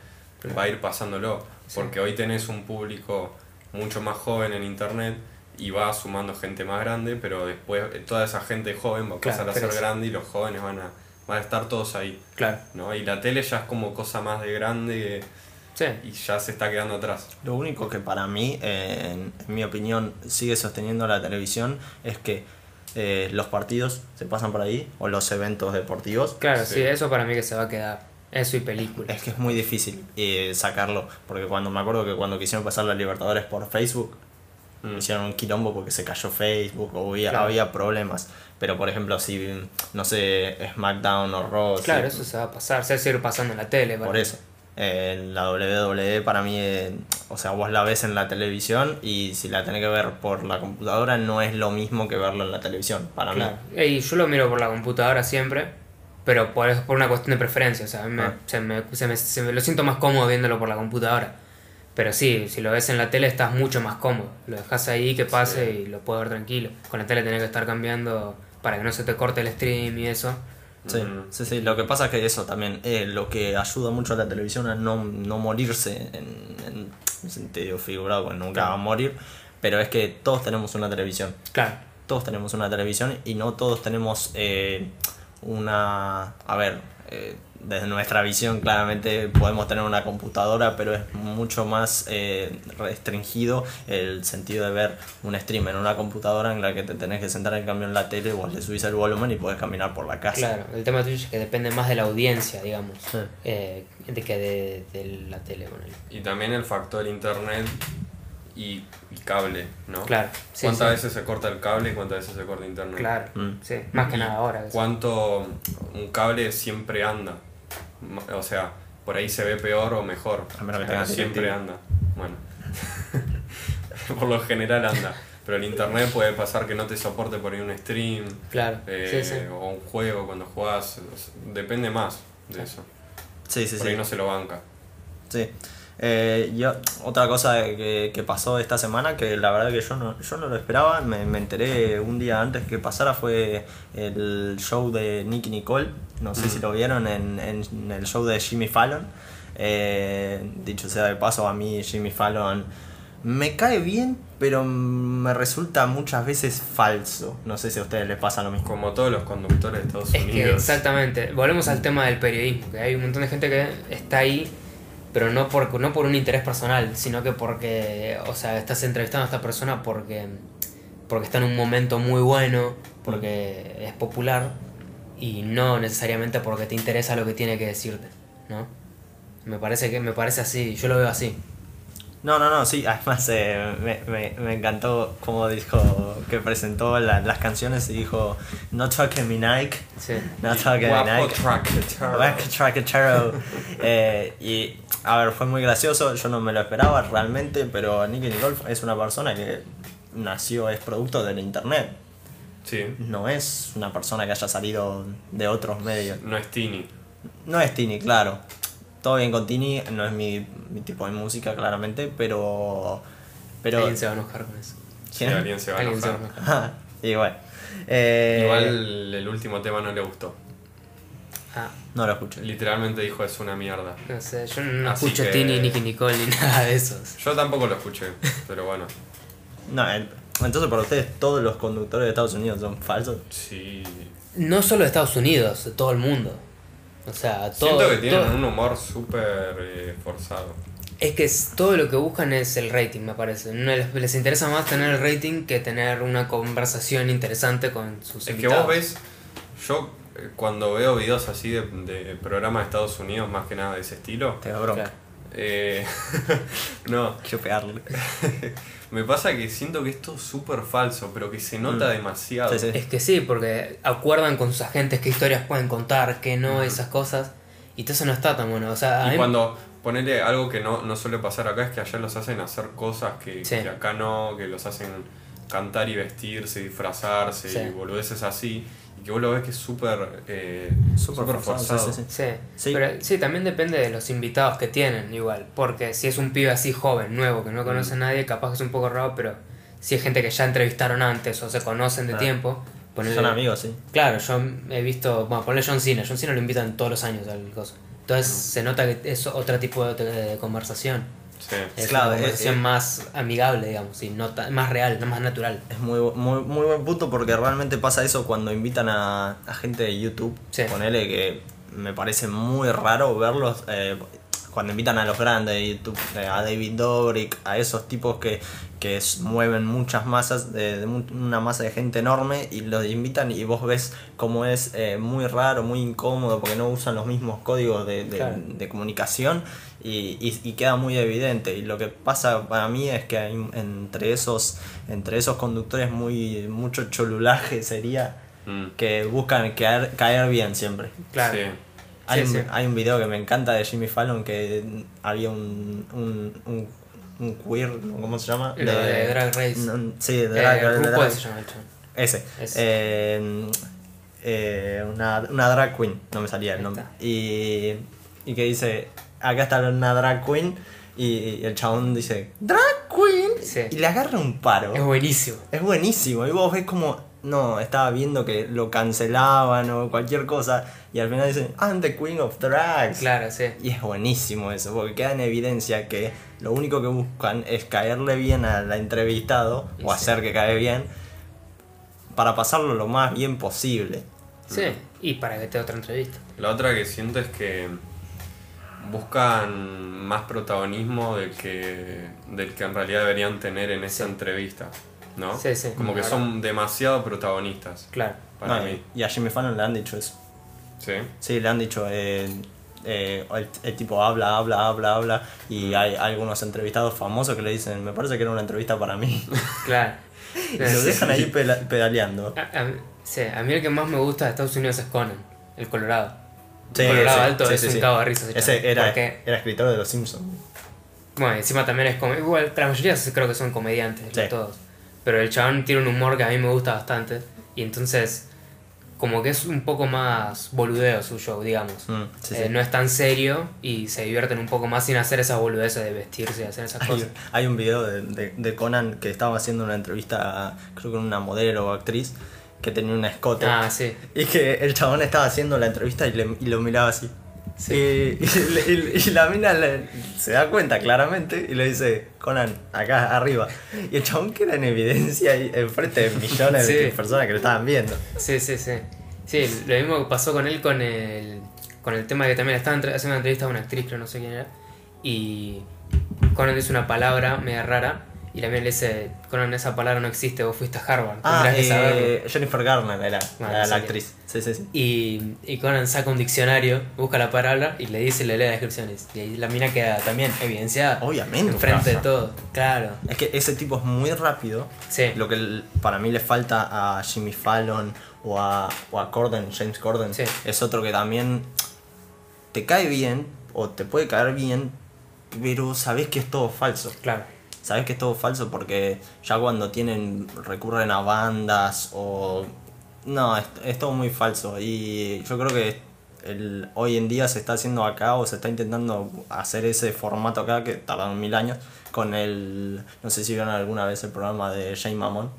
va a ir pasándolo, porque hoy tenés un público mucho más joven en internet y va sumando gente más grande, pero después eh, toda esa gente joven va a Claro, pasar a ser grande y los jóvenes van a, van a estar todos ahí. Claro. ¿no? Y la tele ya es como cosa más de grande Sí. y ya se está quedando atrás. Lo único que para mí, eh, en, en mi opinión, sigue sosteniendo la televisión es que eh, los partidos se pasan por ahí o los eventos deportivos. Claro, sí. Sí. eso para mí que se va a quedar. Eso y películas. Es que es muy difícil eh, sacarlo, porque cuando me acuerdo que cuando quisieron pasar la Libertadores por Facebook, Mm. hicieron un quilombo porque se cayó Facebook o había, Claro. había problemas. Pero por ejemplo, si, no sé, SmackDown o Raw, Claro, eso se va a pasar. Se va a seguir pasando en la tele. por eso. Eh, la WWE para mí, eh, o sea, vos la ves en la televisión y si la tenés que ver por la computadora no es lo mismo que verlo en la televisión, para Claro. mí. Y yo lo miro por la computadora siempre, pero por, por una cuestión de preferencia. O sea, me- Ah. se, me, se, me, se me- lo siento más cómodo viéndolo por la computadora. Pero sí, si lo ves en la tele estás mucho más cómodo. Lo dejas ahí que pase y lo puedes ver tranquilo. Con la tele tenés que estar cambiando para que no se te corte el stream y eso. Sí, Mm. sí, sí, lo que pasa es que eso también, eh, lo que ayuda mucho a la televisión a no, no morirse en, sentido figurado, porque nunca va a morir, pero es que todos tenemos una televisión, Claro, todos tenemos una televisión y no todos tenemos eh, una, a ver, eh, desde nuestra visión claramente podemos tener una computadora, pero es mucho más eh, restringido el sentido de ver un stream en una computadora en la que te tenés que sentar en cambio en la tele, vos le subís el volumen y podés caminar por la casa. claro. El tema Twitch es que depende más de la audiencia, digamos, Sí. eh, de que de, de la tele. Y también el factor internet y, y cable, ¿no? Claro, sí, ¿Cuántas sí. veces se corta el cable y cuántas veces se corta internet? Claro, Mm. sí. Más que nada ahora. ¿Cuánto un cable siempre anda? O sea, por ahí se ve peor o mejor. A menos que siempre anda. Bueno. por lo general anda. Pero el internet puede pasar que no te soporte por ahí un stream Claro, eh, sí, sí. o un juego cuando jugás. Depende más de eso. Sí, sí, por sí. ahí no se lo banca. Sí. Eh, yo, otra cosa que, que pasó esta semana, que la verdad que yo no, yo no lo esperaba, me, me enteré un día antes que pasara, fue el show de Nicky Nicole. No sé Mm. si lo vieron en, en el show de Jimmy Fallon. Eh, dicho sea de paso, a mí Jimmy Fallon me cae bien, pero me resulta muchas veces falso. No sé si a ustedes les pasa lo mismo. Como todos los conductores de Estados Es que Unidos. exactamente, volvemos al tema del periodismo, que hay un montón de gente que está ahí, pero no por, no por un interés personal, sino que porque, o sea, estás entrevistando a esta persona porque, porque está en un momento muy bueno, porque es popular, y no necesariamente porque te interesa lo que tiene que decirte, ¿no? Me parece que me parece así, yo lo veo así. No, no, no, sí, además eh, me, me, me encantó como dijo que presentó la- las canciones y dijo No talking me Nike, Sí. no talking me Nike. traquetero. Eh, y a ver, fue muy gracioso, yo no me lo esperaba realmente, pero Nicky Nicole es una persona que nació, es producto del internet. Sí, No es una persona que haya salido de otros medios. no es Tini. No es Tini, claro. Todo bien con Tini, no es mi, mi tipo de música, claramente, pero. Pero. Alguien se va a enojar con eso. ¿Quién? alguien se va a Alguien se va a enojar. enojar. y bueno. eh, Igual el último tema no le gustó. Ah, No lo escuché. Literalmente dijo es una mierda. no sé, yo no Así escucho que- Tini, Nicky Nicole ni nada de esos. Yo tampoco lo escuché, pero bueno. No, eh, entonces para ustedes todos los conductores de Estados Unidos son falsos. Sí. No solo de Estados Unidos, de todo el mundo. O sea, todo. Siento que tienen todo- un humor súper eh, forzado. Es que es- todo lo que buscan es el rating, me parece. No les, les interesa más tener el rating que tener una conversación interesante con sus Es que invitados. vos ves, yo eh, cuando veo videos así de, de programas de Estados Unidos, más que nada de ese estilo, Te da bronca. Claro. Eh, no, Quiero pegarle. me pasa que siento que esto es súper falso, pero que se nota Mm. demasiado. Sí, sí. Es que sí, porque acuerdan con sus agentes qué historias pueden contar, qué no, esas cosas. Y todo eso no está tan bueno. O sea, Y mí- cuando, Ponele algo que no, no suele pasar acá, es que allá los hacen hacer cosas que, Sí. que acá no, que los hacen cantar y vestirse, disfrazarse Sí. y boludeces así. Que vos lo ves que es súper eh, Súper súper forzado, forzado. sí, sí, Sí. Sí. Pero sí, también depende de los invitados que tienen, igual. Porque si es un pibe así joven, nuevo, que no conoce a nadie, capaz que es un poco raro, pero si es gente que ya entrevistaron antes o se conocen de Claro. tiempo. ponele- Son amigos, sí. Claro, yo he visto, bueno, ponle John Cena, John Cena lo invitan todos los años al coso. Entonces se nota que es otro tipo de, de conversación. Sí. Es Claro, una es- conversación es- más amigable, digamos, y no más real, no más natural. Es muy, muy, muy buen punto porque realmente pasa eso cuando invitan a, a gente de YouTube. Sí. Ponele que me parece muy raro verlos eh, cuando invitan a los grandes de YouTube, eh, a David Dobrik, a esos tipos que, que mueven muchas masas, de, una masa de gente enorme y los invitan y vos ves cómo es eh, muy raro, muy incómodo porque no usan los mismos códigos de, de- Claro. de comunicación y, y- y queda muy evidente. Y lo que pasa para mí es que hay entre esos, entre esos conductores muy mucho cholulaje sería Mm. que buscan caer, caer bien siempre. Claro. Sí. Hay, Sí, un, sí. hay un video que me encanta de Jimmy Fallon que había un, un, un, un queer, ¿cómo se llama? Lo de Drag Race. No, sí, de Eh, Drag, de RuPaul Drag- se llama el ese. Ese. Eh, eh, una, una drag queen, no me salía el nombre. Y, y que dice, acá está una drag queen. Y el chabón dice, drag queen. Sí. Y le agarra un paro. Es buenísimo. Es buenísimo. Y vos ves como, no, estaba viendo que lo cancelaban o cualquier cosa. Y al final dicen, I'm the queen of drags. Claro, sí. Y es buenísimo eso, porque queda en evidencia que lo único que buscan es caerle bien al entrevistado Y o sí. hacer que cae bien para pasarlo lo más bien posible. Sí, y para que te otra entrevista. La otra que siento es que buscan más protagonismo del que, del que en realidad deberían tener en esa Sí. entrevista, ¿no? Sí, sí. Como que son demasiado protagonistas Claro. para No, mí. Y a Jimmy Fallon le han dicho eso. ¿Sí? Sí, le han dicho, eh, eh, el, el tipo habla, habla, habla, habla. Y hay, algunos entrevistados famosos que le dicen, me parece que era una entrevista para mí. Claro. y lo dejan ahí pedaleando. A, a- sí, a mí el que más me gusta de Estados Unidos es Conan, el Colorado. Sí, el Colorado sí, Alto sí, es sí, un sí. cabo de risa. ese era, porque, era escritor de Los Simpsons. bueno, encima también es como. Igual, la mayoría creo que son comediantes, Sí. todos. Pero el chabón tiene un humor que a mí me gusta bastante. Y entonces, como que es un poco más boludeo su show, digamos. Mm, sí, Eh, sí. No es tan serio y se divierten un poco más sin hacer esas boludeces de vestirse y hacer esas Hay, cosas. hay un video de, de- de Conan que estaba haciendo una entrevista, a, creo que una modelo o actriz, que tenía un escote. Ah, sí. Y que el chabón estaba haciendo la entrevista y, le- y lo miraba así. Sí. Y, y le- y- y la mina le- se da cuenta claramente y le dice, Conan, acá arriba. Y el chabón queda en evidencia ahí enfrente de millones Sí. de personas que lo estaban viendo. Sí, sí, sí. Sí, lo mismo que pasó con él con el, con el tema de que también estaba entre- haciendo una entrevista a una actriz, creo no sé quién era, y Conan dice una palabra media rara, y la mina le dice, Conan, esa palabra no existe, vos fuiste a Harvard, Ah, que eh, Jennifer Garner era Bueno, la, actriz. Sí, sí, sí. Y, y Conan saca un diccionario, busca la palabra y le dice, le lee las descripciones. Y ahí la mina queda también evidenciada. Obviamente. Enfrente de todo. Claro. Es que ese tipo es muy rápido. Sí. Lo que para mí le falta a Jimmy Fallon o a, o a Corden, James Corden, Sí. es otro que también te cae bien o te puede caer bien, pero sabes que es todo falso. Claro. Sabes que es todo falso porque ya cuando tienen recurren a bandas o no, es, es todo muy falso. Y yo creo que el, hoy en día se está haciendo acá o se está intentando hacer ese formato acá que tardaron mil años con el no sé si vieron alguna vez el programa de Jay No.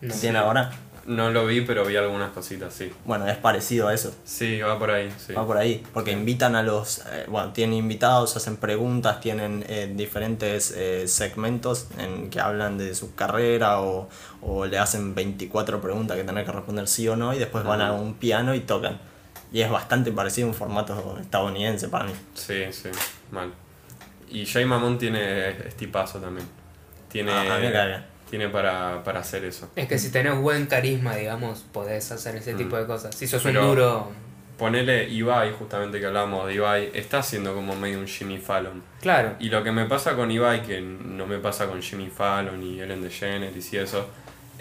que tiene ahora No lo vi, pero vi algunas cositas, sí. bueno es parecido a eso Sí, va por ahí, sí. Va por ahí, porque invitan a los, eh, bueno, tienen invitados, hacen preguntas, tienen eh, diferentes eh, segmentos en que hablan de su carrera o, o le hacen 24 preguntas que tener que responder sí o no y después van a un piano y tocan. Y es bastante parecido a un formato estadounidense para mí. Sí, sí, mal. Y Jay Mamón tiene estipazo también. Tiene, Ah, a mí me cae bien. Tiene para, para hacer eso. Es que si tenés buen carisma, digamos, podés hacer ese tipo de cosas. Si sos un Mm. Duro. Ponele Ibai, justamente que hablábamos de Ibai, está haciendo como medio un Jimmy Fallon. Claro. Y lo que me pasa con Ibai, que no me pasa con Jimmy Fallon y Ellen DeGeneres y eso,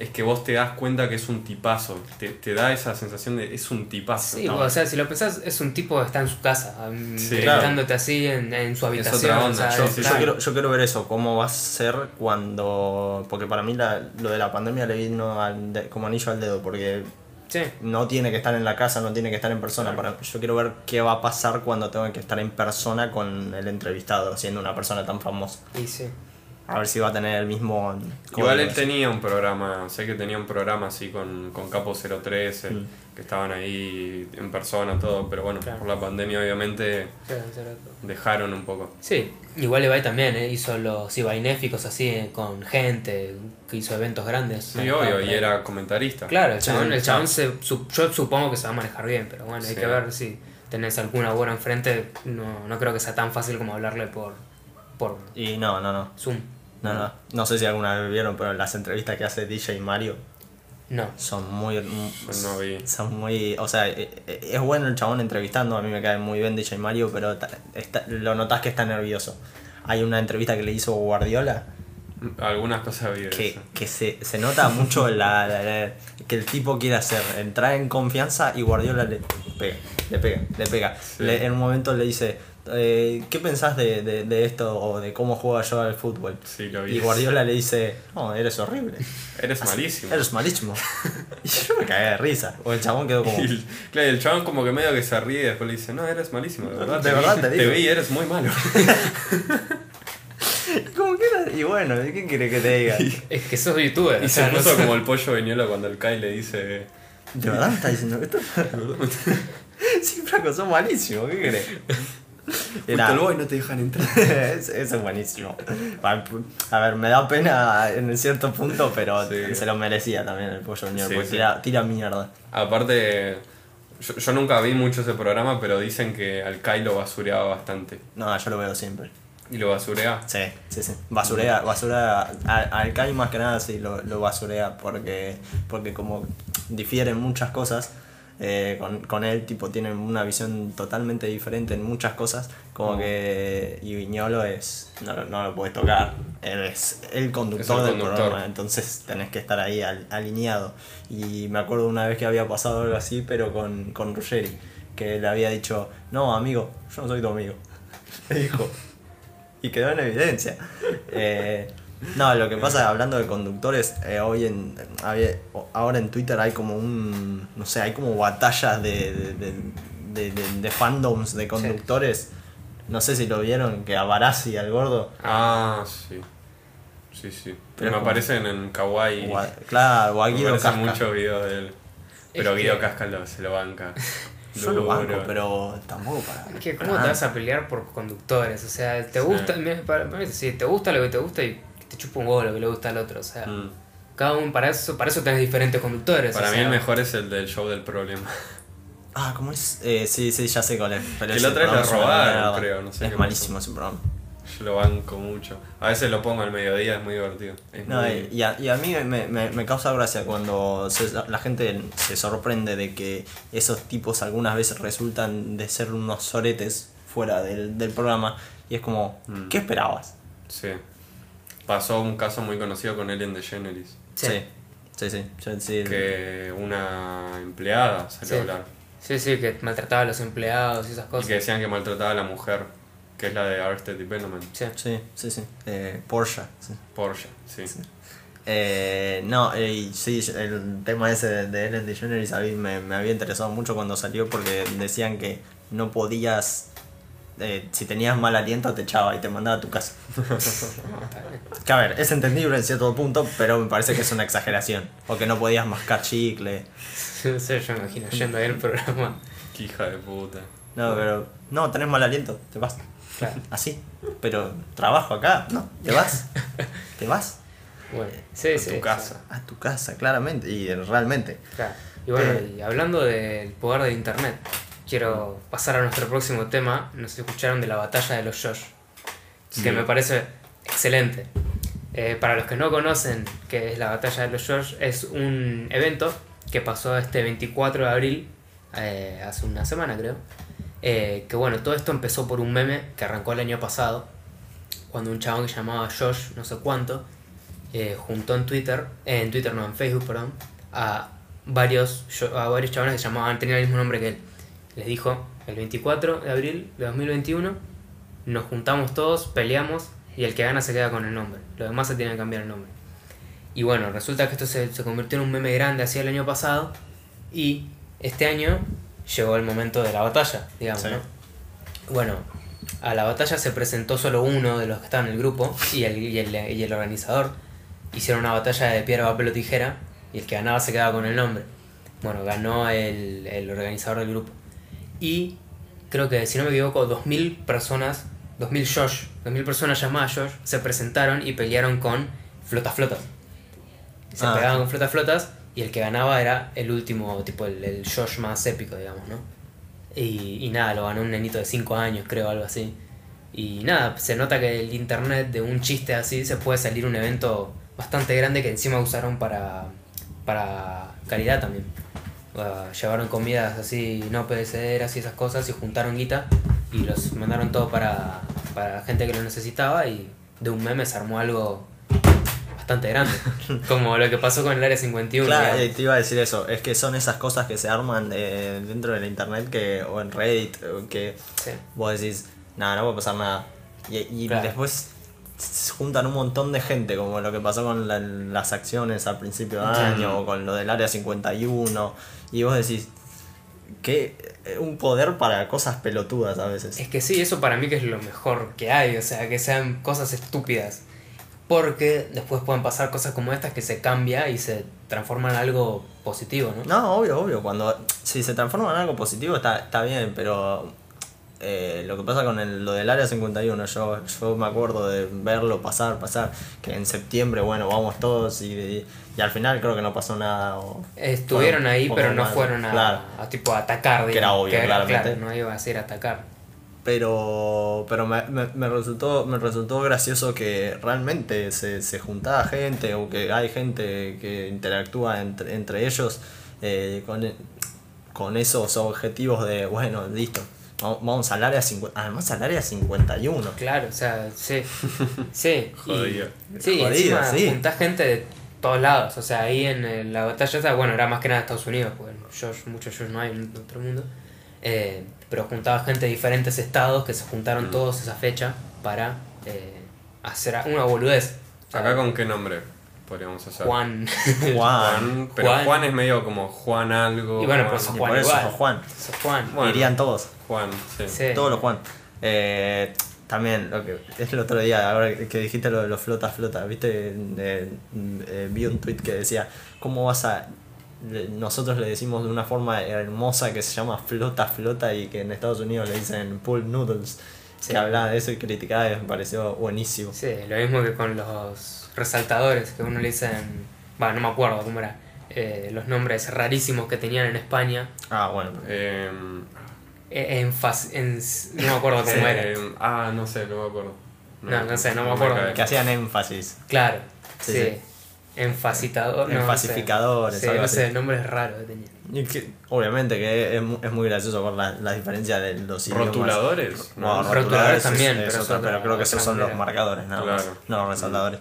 es que vos te das cuenta que es un tipazo. Te, te da esa sensación de es un tipazo. Sí, No, o sea, si lo pensás, es un tipo que está en su casa, um, Sí, entrevistándote así en, en su habitación. otra o onda, sea, Yo, Sí, sí, yo quiero, yo quiero ver eso, cómo va a ser cuando... Porque para mí la- lo de la pandemia le vino al de- como anillo al dedo, porque Sí, no tiene que estar en la casa, no tiene que estar en persona. Para, yo quiero ver qué va a pasar cuando tenga que estar en persona con el entrevistado, siendo una persona tan famosa. y sí. A ver si va a tener el mismo... Igual él tenía un programa, sé que tenía un programa así con, con Capo 013, Mm. que estaban ahí en persona, todo, pero bueno, Claro. por la pandemia obviamente dejaron un poco. Sí, igual Ibai también eh, hizo los Ibainéficos así eh, con gente, que hizo eventos grandes. Sí, obvio, y era comentarista. Claro, el Sí, chabón, el chabón se, su- yo supongo que se va a manejar bien, pero bueno, hay Sí. que ver si tenés alguna buena enfrente. No, no creo que sea tan fácil como hablarle por, por Y no, no, no. Zoom. No, no. No sé si alguna vez vieron, pero las entrevistas que hace DJ Mario No. son muy. No vi. Son muy. O sea, eh, eh, es bueno el chabón entrevistando. A mí me cae muy bien DJ Mario, pero está- lo notas que está nervioso. Hay una entrevista que le hizo Guardiola Algunas cosas vi de que, que se, se nota mucho la, la- la- que el tipo quiere hacer entrar en confianza y Guardiola le pega, le pega, le pega. Sí. Le- en un momento le dice, eh, ¿qué pensás de, de- de esto o de cómo juega yo al fútbol? Sí, lo vi. Y Guardiola le dice, no, eres horrible. Eres malísimo. Eres malísimo. y yo me cagué de risa. O el chabón quedó como... Y el, claro, y el chabón como que medio que se ríe y después le dice, no, eres malísimo, de verdad. De te verdad vi, te digo. vi, eres muy malo. como que era- Y bueno, ¿qué quiere que te diga? Es que sos youtuber. y o se sea, no puso sé. como el pollo viñolo cuando el Kai le dice, ¿De verdad me estás diciendo esto? sí, Franco, sos malísimo. ¿Qué querés? Fuiste al boy, no te dejan entrar. Es- Eso es buenísimo. A ver, me da pena en cierto punto, pero Sí. se lo merecía también el pollo Junior, Sí, porque sí. Tira, tira mierda. Aparte, yo, yo nunca vi mucho ese programa, pero dicen que al Kai lo basureaba bastante. No, yo lo veo siempre. Y lo basurea. Sí, sí, sí. Basurea, basurea. Al, al Kai más que nada sí lo, lo basurea porque, porque como difieren muchas cosas. Eh, con, con él tipo tienen una visión totalmente diferente en muchas cosas como Oh. que y Viñolo es no, lo- no lo puedes tocar él es el conductor Es el del conductor. programa entonces tenés que estar ahí al- alineado y me acuerdo una vez que había pasado algo así pero con, con Ruggeri que le había dicho no amigo yo no soy tu amigo le dijo y quedó en evidencia. Eh, no, lo que pasa, hablando de conductores, eh, hoy en ahora en Twitter hay como un, no sé, hay como batallas de, de, de, de- de- de fandoms de conductores. No sé si lo vieron, que a Barassi, al gordo, Ah, sí. Sí, sí. Pero me como- aparecen en Kawaii. claro, o a Me Guido Casca. muchos videos de él. Es Pero que- Guido Casca lo- se lo banca. Yo lo banco, pero tampoco para... Es que, ¿cómo para te nada. vas a pelear por conductores? O sea, te Sí. gusta, me- para- para mí, sí, te gusta lo que te gusta y te chupa un huevo lo que le gusta al otro. O sea, Mm. cada uno, para eso, para eso tenés diferentes conductores. Para o mí sea, el mejor es el del show del problema. Ah, ¿cómo es? Eh, sí, sí, ya sé cuál es. Pero Que lo es una robaron, creo, no sé Es qué malísimo ese programa. Yo lo banco mucho. A veces lo pongo al mediodía, es muy divertido. Es No, muy- y, y a, y a mí me, me- me causa gracia cuando se- la gente se sorprende de que esos tipos algunas veces resultan de ser unos soretes fuera del, del programa. Y es como, Mm. ¿qué esperabas? Sí. Pasó un caso muy conocido con Ellen DeGeneres. Sí. sí, sí. sí, yo- sí. Que una empleada salió Sí. a hablar. Sí, sí, que maltrataba a los empleados y esas Y cosas. que decían que maltrataba a la mujer, que es la de Arrested Development. Sí. Sí, sí, sí. Eh, Porsche. sí. Porsche, sí. Eh, no, eh, y sí, el tema ese de, de Ellen DeGeneres a mí me, me había interesado mucho cuando salió porque decían que no podías, eh, si tenías mal aliento te echaba y te mandaba a tu casa. Que a ver, es entendible en cierto punto, pero me parece que es una exageración. Porque no podías mascar chicle. No sé, yo me imagino yendo ahí al programa. Qué hija de puta. No, pero no, tenés mal aliento, te vas. Claro. Así. Pero trabajo acá, no, te vas. Te vas Bueno, sí, A sí. tu casa. a tu casa, claramente. Y realmente. Claro. Y bueno, Eh. y hablando del poder del internet, quiero pasar a nuestro próximo tema. Nos escucharon de la batalla de los Josh, Sí. que me parece excelente. Eh, para los que no conocen qué es la batalla de los Josh, es un evento que pasó este 24 de abril, eh, hace una semana creo. Eh, que bueno, todo esto empezó por un meme que arrancó el año pasado, cuando un chabón que llamaba Josh, no sé cuánto, juntó en Twitter, en Twitter no, en Facebook, perdón, a varios, a varios chavales que llamaban, tenían el mismo nombre que él. Les dijo, el 24 de abril de 2021 nos juntamos todos, peleamos y el que gana se queda con el nombre. Los demás se tienen que cambiar el nombre. Y bueno, resulta que esto se, se convirtió en un meme grande así el año pasado y este año llegó el momento de la batalla, digamos, Sí. ¿no? Bueno, a la batalla se presentó solo uno de los que estaban en el grupo y el, y el, y el organizador. Hicieron una batalla de piedra, papel o tijera y el que ganaba se quedaba con el nombre. Bueno, ganó el, el organizador del grupo. Y creo que, si no me equivoco, 2.000 personas, 2.000 Josh, 2.000 personas llamadas Josh, se presentaron y pelearon con flotas flotas. Se Ah. pegaban con flotas flotas y el que ganaba era el último, tipo el, el Josh más épico, digamos, ¿no? Y, y nada, lo ganó un nenito de 5 años, creo, algo así. Y nada, se nota que el internet de un chiste así se puede salir un evento bastante grande que encima usaron para, para caridad también. Uh, llevaron comidas así no perecederas y esas cosas y juntaron guita y los mandaron todo para, para gente que lo necesitaba y de un meme se armó algo bastante grande. Como lo que pasó con el Área 51. Claro, digamos. eh, te iba a decir eso, es que son esas cosas que se arman eh, dentro de la internet que, o en Reddit, que Sí. vos decís, nada, no puede pasar nada. Y, y Claro. después se juntan un montón de gente, como lo que pasó con la- las acciones al principio de Sí. año, o con lo del área 51, y vos decís, que un poder para cosas pelotudas a veces. Es que sí, eso para mí que es lo mejor que hay, o sea, que sean cosas estúpidas. Porque después pueden pasar cosas como estas que se cambia y se transforma en algo positivo, ¿no? No, obvio, obvio. Cuando si se transforma en algo positivo está, está bien, pero eh, lo que pasa con el- lo del área 51, yo, yo me acuerdo de verlo pasar, pasar, que en septiembre, bueno, vamos todos y, y, y al final creo que no pasó nada. o- Estuvieron ahí, pero no más- fueron a, Claro. a tipo a atacar, Que era digamos, obvio, claramente. claro, no iba a ser atacar. Pero, pero me, me, me resultó, me resultó gracioso que realmente se, se juntaba gente o que hay gente que interactúa entre, entre ellos eh, con, con esos objetivos de, bueno, listo, vamos, vamos al área 50, además al área 51. Claro, o sea, sí. Sí. y- Jodido. Sí, y Jodido, encima sí. juntás gente de todos lados. O sea, ahí en la batalla esa, bueno, era más que nada Estados Unidos, porque Josh, muchos Josh no hay en otro mundo. Eh, pero juntaba gente de diferentes estados que se juntaron Mm. todos esa fecha para eh, hacer una boludez. O sea, ¿Acá con qué nombre podríamos hacer? Juan. Juan. Juan, pero Juan. Juan. es medio como Juan algo. Y bueno, pero sos Y Juan por eso igual. sos Juan. Sos Juan. Bueno. Irían todos. Juan, sí. Sí. Todos los Juan. Eh, también, lo que es el otro día, ahora que dijiste lo de los flota flota, ¿viste? Eh, eh, vi un tweet que decía, ¿cómo vas a...? Nosotros le decimos de una forma hermosa que se llama flota flota y que en Estados Unidos le dicen pool noodles. Sí. Que hablaba de eso y criticaba y me pareció buenísimo. Sí, lo mismo que con los resaltadores, que uno le dicen, va, no me acuerdo cómo era, eh, los nombres rarísimos que tenían en España. Ah, bueno. Em, Eh, enfas- en, no me acuerdo cómo sí, era. em, ah, no sé, no me acuerdo. No, no sé, no me acuerdo. Que hacían énfasis. Claro, sí. Sí, sí. Enfacitador. no, no sé. Enfasificadores, Sí, no sé, el nombre es raro que tenía. Y que, obviamente que es, es muy gracioso por la, la diferencia de los idiomas. ¿Rotuladores? No, Rotuladores rotuladores también, es- es pero creo que esos son los marcadores, nada más, no los resaltadores.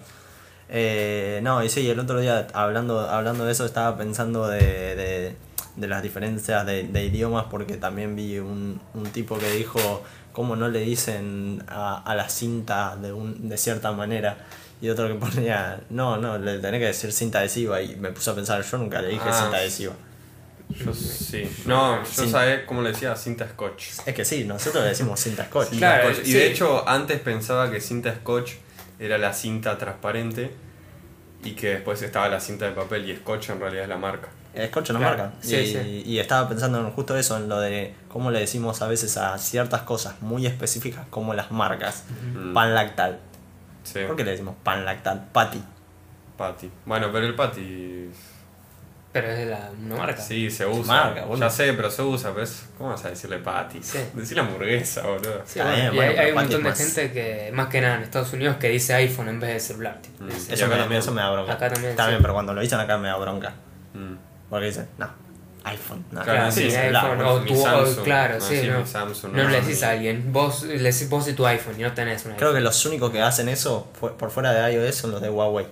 Eh, no, y sí, el otro día hablando, hablando de eso estaba pensando de, de, de las diferencias de, de idiomas porque también vi un, un tipo que dijo cómo no le dicen a, a la cinta de, un, de cierta manera y otro que ponía, no, no, le tenés que decir cinta adhesiva y me puse a pensar, yo nunca le dije Ah. cinta adhesiva. Yo sí. No, yo sabía cómo le decía cinta scotch. Es que sí, nosotros le decimos cinta scotch. Cinta Claro, scotch. Y sí. de hecho, antes pensaba que cinta scotch era la cinta transparente y que después estaba la cinta de papel y scotch en realidad es la marca. El scotch no Claro, marca. sí, y, sí. y estaba pensando en justo eso, en lo de cómo le decimos a veces a ciertas cosas muy específicas como las marcas. Mm. Pan lactal. Sí. ¿Por qué le decimos pan lactal? Patty. Patty. Bueno, pero el patty. Pero es de la, una marca. Sí, se usa. Marca, boludo. ya sé, pero se usa. Pero es- ¿Cómo vas a decirle patty? Sí. Decirle hamburguesa, boludo. Sí, Está bueno, bien, y bueno, hay, un montón de más- gente que, más que nada en Estados Unidos, que dice iPhone en vez de celular. tipo. Mm. Eso acá me, también. eso me da bronca. Acá también, También, sí. pero cuando lo dicen acá me da bronca. Mm. Porque dicen, no, iPhone. No, Claro, Claro, sí, iPhone, o tu, o- Samsung, claro, no sí, no. Samsung, no no, le no, decís no. a alguien, vos le decís vos y tu iPhone y no tenés un iPhone. Creo que los únicos que hacen eso por fuera de iOS son los de Huawei.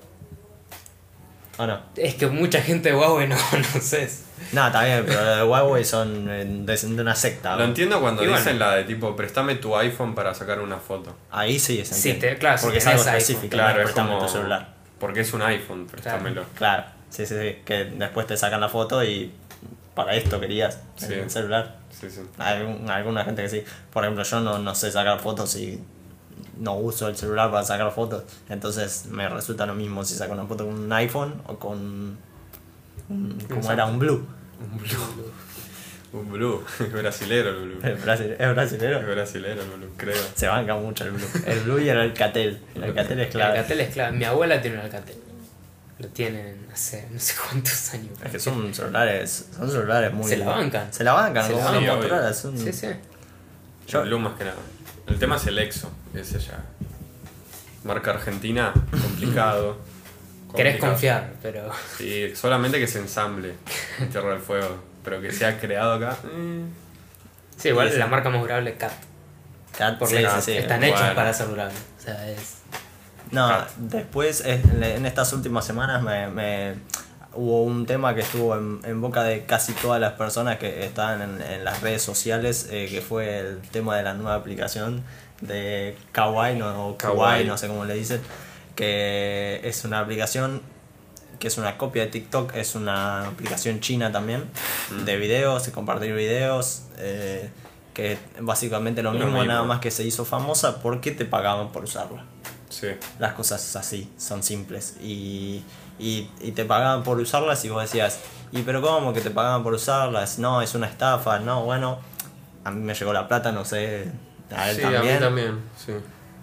¿O no? Es que mucha gente de Huawei no, no sé. No, está bien, pero los de Huawei son eh, de, de una secta. Lo entiendo cuando Y bueno. dicen la de tipo, préstame tu iPhone para sacar una foto. Ahí sí se Sí, te- claro, si Porque es algo iPhone. específico. Claro, no es préstame como. tu celular. Porque es un iPhone, préstamelo. Claro, sí, sí, sí. Que después te sacan la foto y para esto querías Sí. el celular. Sí, sí. Hay alguna gente que sí. Por ejemplo, yo no, no sé sacar fotos y no uso el celular para sacar fotos. Entonces me resulta lo mismo si saco una foto con un iPhone o con. como era un Blue. Un blue. Un blue. Es brasilero el blue. Es brasi- es Es brasilero. brasilero el blue, creo. Se banca mucho el Blue. El Blue y el Alcatel. El Alcatel es El clave. Alcatel es clave. Mi abuela tiene un Alcatel. Lo tienen hace no sé cuántos años. Es que son celulares, son celulares muy... Se la bancan. Se la bancan, Se como la bancan. Sí, sí. Yo- El blue más que nada. El tema es el EXO. Ese ya. Marca argentina, complicado. Querés Complicado. confiar, pero. Sí, solamente que se ensamble en Tierra del Fuego. Pero que sea creado acá. eh, Sí, igual Sí, sí. la marca más durable es Cat. Cat- Por sí, ley, sí, están hechos bueno. para ser durables. O sea, es. No, Cat. después eh, en estas últimas semanas me, me- hubo un tema que estuvo en, en boca de casi todas las personas que estaban en, en las redes sociales, eh, que fue el tema de la nueva aplicación de Kawaii, no, o Kawaii, Kawaii. no sé cómo le dicen, que es una aplicación que es una copia de TikTok, es una aplicación china también, Mm. de videos, de compartir videos, eh, que básicamente lo Lo mismo, mismo. nada más que se hizo famosa porque te pagaban por usarla Sí. las cosas así, son simples. Y, y, y te pagaban por usarlas y vos decías, ¿y pero cómo que te pagaban por usarlas? No, es una estafa, no, bueno, a mí me llegó la plata, no sé, a él sí, también. a mí también. Sí.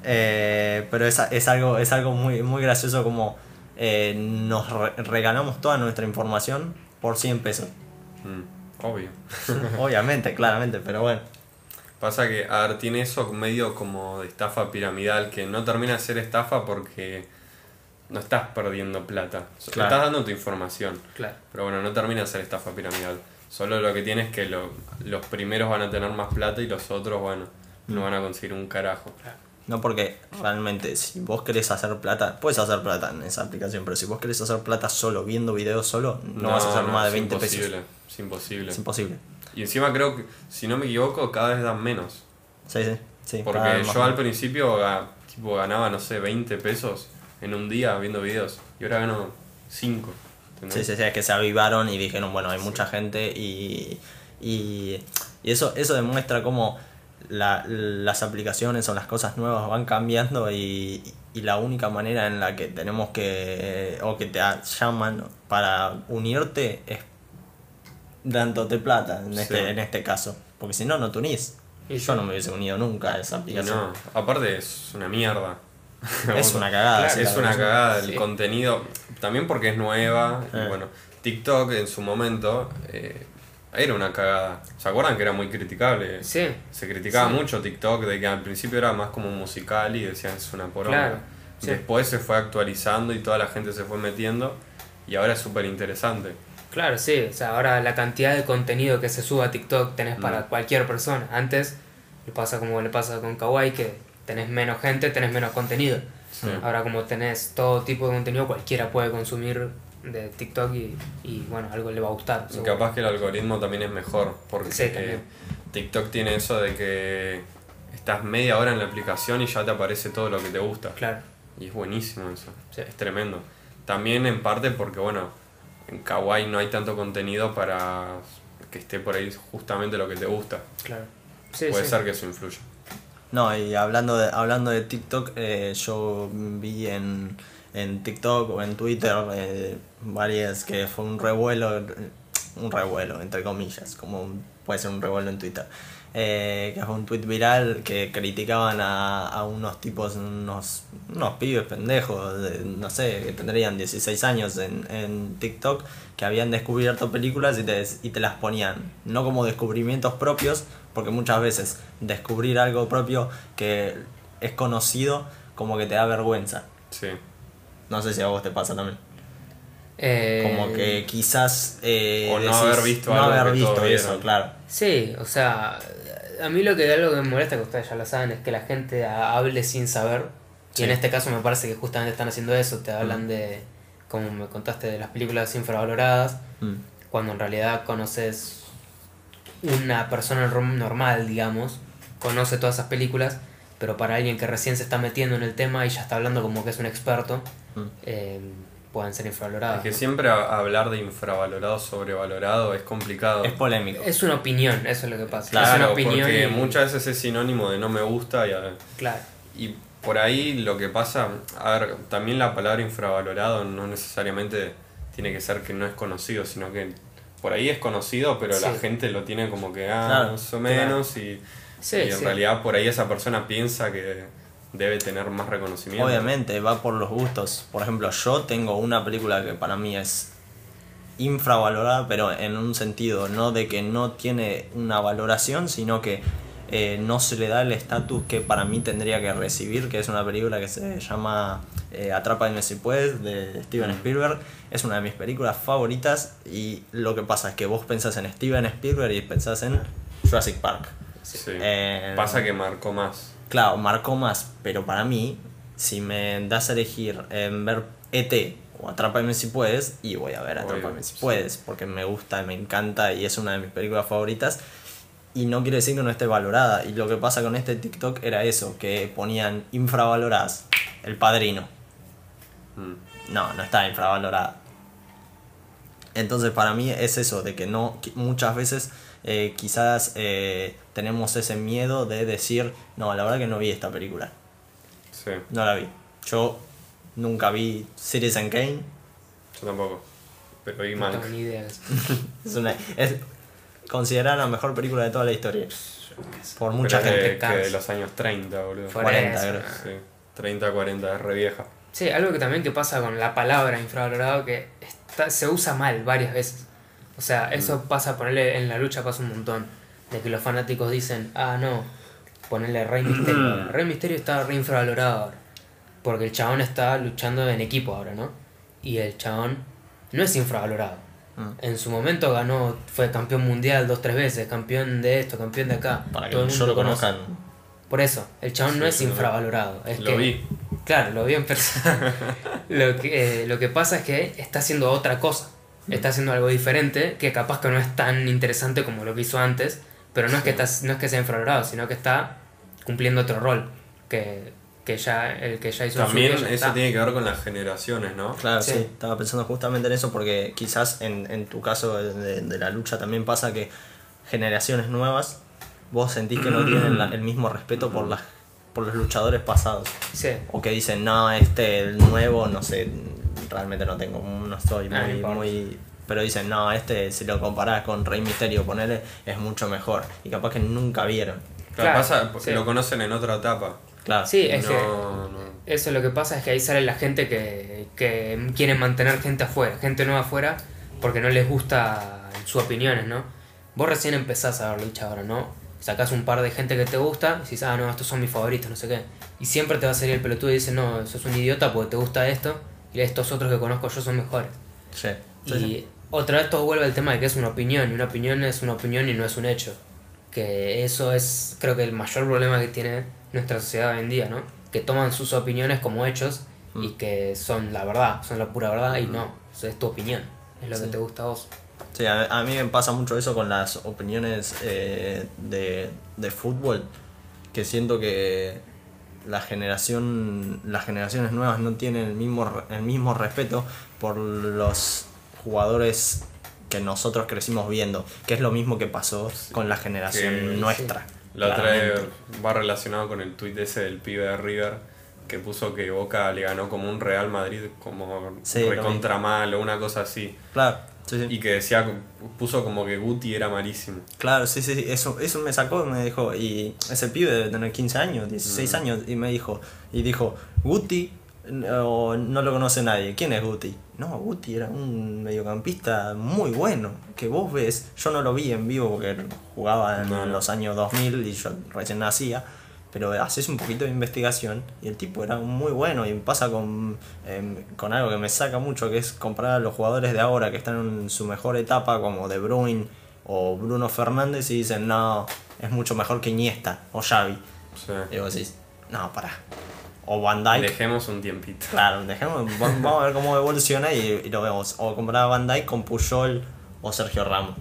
Eh, pero es, es algo, es algo muy, muy gracioso como eh, nos re- regalamos toda nuestra información por 100 pesos. Mm, obvio. Obviamente, claramente, pero bueno. Pasa que, a ver, tiene eso medio como de estafa piramidal, que no termina de ser estafa porque no estás perdiendo plata. Claro. Estás dando tu información. Claro. Pero bueno, no termina de ser estafa piramidal. Solo lo que tiene es que lo- los primeros van a tener más plata y los otros, bueno, no Mm. van a conseguir un carajo. No porque realmente si vos querés hacer plata, puedes hacer plata en esa aplicación, pero si vos querés hacer plata solo, viendo videos solo, no, vas a hacer más de es 20 imposible, pesos. Es imposible. Es imposible. Y encima creo que, si no me equivoco, cada vez dan menos. Sí, sí, sí. Porque yo al principio tipo, ganaba, no sé, 20 pesos en un día viendo videos. Y ahora gano 5. Sí, sí, sí, es que se avivaron y dijeron, bueno, hay mucha gente y, y, y eso, eso demuestra cómo la- las aplicaciones o las cosas nuevas van cambiando y, y la única manera en la que tenemos que, o que te a- llaman para unirte es dándote plata en este, en este caso, porque si no, no te unís. Y Yo no me hubiese unido nunca a esa aplicación. no, aparte es una mierda. Es una cagada. Claro, es una verdad. cagada el Sí. contenido. También porque es nueva. Eh. Y bueno, TikTok en su momento eh, era una cagada. ¿Se acuerdan que era muy criticable? Sí. Se criticaba Sí. mucho TikTok de que al principio era más como musical y decían es una poronga. Claro, sí. Después se fue actualizando y toda la gente se fue metiendo y ahora es súper interesante. Claro, sí. O sea, ahora la cantidad de contenido que se sube a TikTok tenés para Mm. cualquier persona. Antes le pasa como le pasa con Kawaii, que tenés menos gente, tenés menos contenido. Sí. Ahora como tenés todo tipo de contenido, cualquiera puede consumir de TikTok y, y bueno, algo le va a gustar. Y capaz que el algoritmo también es mejor, porque Sí, eh, TikTok tiene eso de que estás media hora en la aplicación y ya te aparece todo lo que te gusta. Claro. Y es buenísimo eso, Sí. es tremendo. También en parte porque, bueno, en Kawaii no hay tanto contenido para que esté por ahí justamente lo que te gusta. Claro. Sí, Puede ser que eso influya. No, y hablando de, hablando de TikTok, eh, yo vi en, en TikTok o en Twitter eh, varias que fue un revuelo, un revuelo, entre comillas, como puede ser un revuelo en Twitter, eh, que fue un tweet viral que criticaban a, a unos tipos, unos, unos pibes pendejos, de- no sé, que tendrían 16 años en, en TikTok, que habían descubierto películas y te, y te las ponían, no como descubrimientos propios, porque muchas veces descubrir algo propio que es conocido como que te da vergüenza. Sí. No sé si a vos te pasa también. Eh, Como que quizás... eh, O no haber visto no algo haber visto eso, vieron. claro. Sí, o sea, a mí lo que algo que me molesta, que ustedes ya lo saben, es que la gente ha- hable sin saber. Sí. Y en este caso me parece que justamente están haciendo eso, te hablan de como me contaste de las películas infravaloradas, Mm. cuando en realidad conoces una persona normal, digamos, conoce todas esas películas, pero para alguien que recién se está metiendo en el tema y ya está hablando como que es un experto, Mm. eh, pueden ser Es infravaloradas. que ¿no? siempre a- hablar de infravalorado, sobrevalorado es complicado. Es polémico. Es una opinión, eso es lo que pasa. es Claro, una opinión porque y- muchas veces es sinónimo de no me gusta y, a- Claro. y por ahí lo que pasa, a ver, también la palabra infravalorado no necesariamente tiene que ser que no es conocido, sino que por ahí es conocido, pero la gente lo tiene como que ah, Claro, más o menos y, Sí, y en sí. realidad por ahí esa persona piensa que debe tener más reconocimiento. Obviamente, va por los gustos. Por ejemplo, yo tengo una película que para mí es infravalorada, pero en un sentido, no de que no tiene una valoración, sino que eh, no se le da el estatus que para mí tendría que recibir, que es una película que se llama eh, Atrápame si puedes, de Steven Mm. Spielberg. Es una de mis películas favoritas y lo que pasa es que vos pensás en Steven Spielberg y pensás en Jurassic Park. Sí. Eh, Pasa que marcó más. Claro, marcó más, pero para mí, si me das a elegir en ver ET o Atrápame si puedes, y voy a ver Atrápame si sí. puedes, porque me gusta, me encanta y es una de mis películas favoritas. Y no quiere decir que no esté valorada. Y lo que pasa con este TikTok era eso, que ponían infravaloradas. El padrino. Mm. No, no está infravalorada. Entonces para mí es eso, de que no, que muchas veces eh, quizás eh, tenemos ese miedo de decir, no, la verdad que no vi esta película. Sí, No la vi. Yo nunca vi Citizen Kane. yo tampoco. Pero vi No Mank. tengo ni idea. Es una es considerada la mejor película de toda la historia. Por mucha Pero es gente. de, que cansa. de los años 30, boludo. Por 40, eso. creo. Sí, 30, 40, es re vieja. Sí, algo que también que pasa con la palabra infravalorado que está, se usa mal varias veces. O sea, eso pasa, ponerle en la lucha pasa un montón. De que los fanáticos dicen, ah, no, ponerle Rey Misterio. Rey Misterio está re infravalorado ahora. Porque el chabón está luchando en equipo ahora, ¿no? Y el chabón no es infravalorado. Mm. En su momento ganó, fue campeón mundial dos, tres veces, campeón de esto, campeón de acá. Para que Todo el yo mundo lo conoce. conozcan. Por eso, el chabón no es lo infravalorado. Es Lo que, vi. Claro, lo vi en persona. lo, que, eh, lo que pasa es que está haciendo otra cosa. Está haciendo algo diferente que capaz que no es tan interesante como lo que hizo antes. Pero no es que, está, no es que sea infravalorado, sino que está cumpliendo otro rol. Que, que ya el que ya hizo También suyo ya eso está. tiene que ver con las generaciones, ¿no? Claro, sí. Sí. estaba pensando justamente en eso porque quizás en, en tu caso de, de la lucha también pasa que generaciones nuevas vos sentís que no tienen la- el mismo respeto por las por los luchadores pasados Sí, o que dicen no este el nuevo no sé realmente no tengo no estoy Ah, no muy muy pero dicen no este si lo comparás con Rey Misterio ponele es mucho mejor y capaz que nunca vieron Claro, Claro, pasa, sí. lo conocen en otra etapa. claro sí, es que no, no. eso lo que pasa es que ahí sale la gente que, que quiere mantener gente afuera, gente nueva afuera, porque no les gusta sus opiniones, ¿no? Vos recién empezás a ver lucha ahora, ¿no? Sacás un par de gente que te gusta y dices, ah, no, estos son mis favoritos, no sé qué. Y siempre te va a salir el pelotudo y dice, no, sos un idiota porque te gusta esto y estos otros que conozco yo son mejores. sí, sí, Y sí. otra vez todo vuelve al tema de que es una opinión, y una opinión es una opinión y no es un hecho. Que eso es, creo que el mayor problema que tiene nuestra sociedad hoy en día, ¿no? Que toman sus opiniones como hechos y Mm. que son la verdad, son la pura verdad y no, eso es tu opinión, es lo que te gusta a vos. Sí, a, a mí me pasa mucho eso con las opiniones eh, de, de fútbol, que siento que la generación, las generaciones nuevas no tienen el mismo, el mismo respeto por los jugadores que nosotros crecimos viendo, que es lo mismo que pasó con la generación que- nuestra. La otra va relacionado con el tuit ese del pibe de River que puso que Boca le ganó como un Real Madrid como Sí, recontra mal o una cosa así. Claro, sí, sí. Y que decía, puso como que Guti era malísimo. Claro, sí, sí, eso, eso me sacó, me dijo, y ese pibe debe tener 15 años, 16 Mm. años, y me dijo, y dijo, Guti, no, no lo conoce nadie, ¿quién es Guti? No, Guti era un mediocampista muy bueno, que vos ves, yo no lo vi en vivo porque jugaba en No, no. los años 2000 y yo recién nacía, pero haces un poquito de investigación y el tipo era muy bueno y pasa con, em, con algo que me saca mucho, que es comparar a los jugadores de ahora que están en su mejor etapa, como De Bruyne o Bruno Fernández, y dicen, no, es mucho mejor que Iniesta o Xavi. Sí. Y vos decís, no, pará. O Van Dyke. Dejemos un tiempito. Claro, dejemos, va- vamos a ver cómo evoluciona y, y lo vemos. O comprar a Van Dyke con Puyol o Sergio Ramos.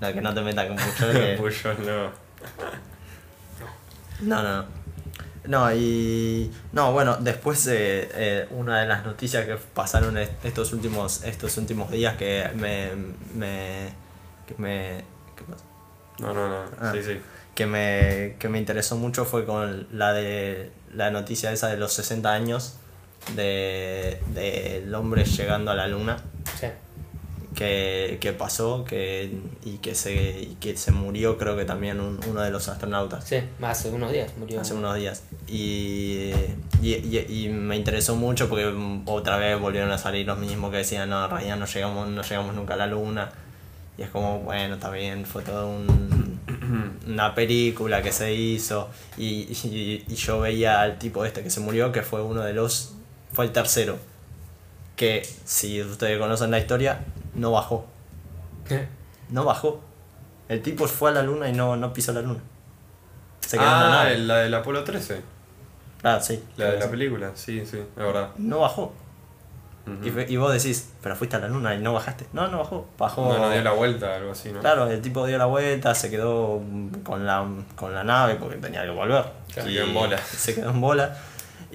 No, que no te metas con Puyol. que- Puyol no. No, no, no. No, y. No, bueno, después eh, eh, una de las noticias que pasaron est- estos últimos, estos últimos días que me. me que me. ¿qué pasa? No, no, no. Ah. Sí, sí. que me, que me interesó mucho fue con la de la noticia esa de los 60 años de del hombre llegando a la luna. Que, que pasó que, y, que se, y que se murió creo que también un- uno de los astronautas. Sí, hace unos días murió. hace unos días. Y, y, y- y me interesó mucho porque otra vez volvieron a salir los mismos que decían no en realidad no llegamos no llegamos nunca a la luna y es como bueno está bien fue todo un, una película que se hizo y, y, y yo veía al tipo este que se murió que fue uno de los fue el tercero. Que si ustedes conocen la historia no bajó no bajó el tipo fue a la luna y no, no pisó la luna se quedó en la ah, nave. la del Apolo 13. Claro, sí. La de la película, sí, sí, es verdad. No bajó. Y, vos decís, pero fuiste a la luna y no bajaste. No, no bajó. Bajó. No, no dio la vuelta, algo así, ¿no? Claro, el tipo dio la vuelta, se quedó con la, con la nave porque tenía que volver. Se quedó en bola. Se quedó en bola.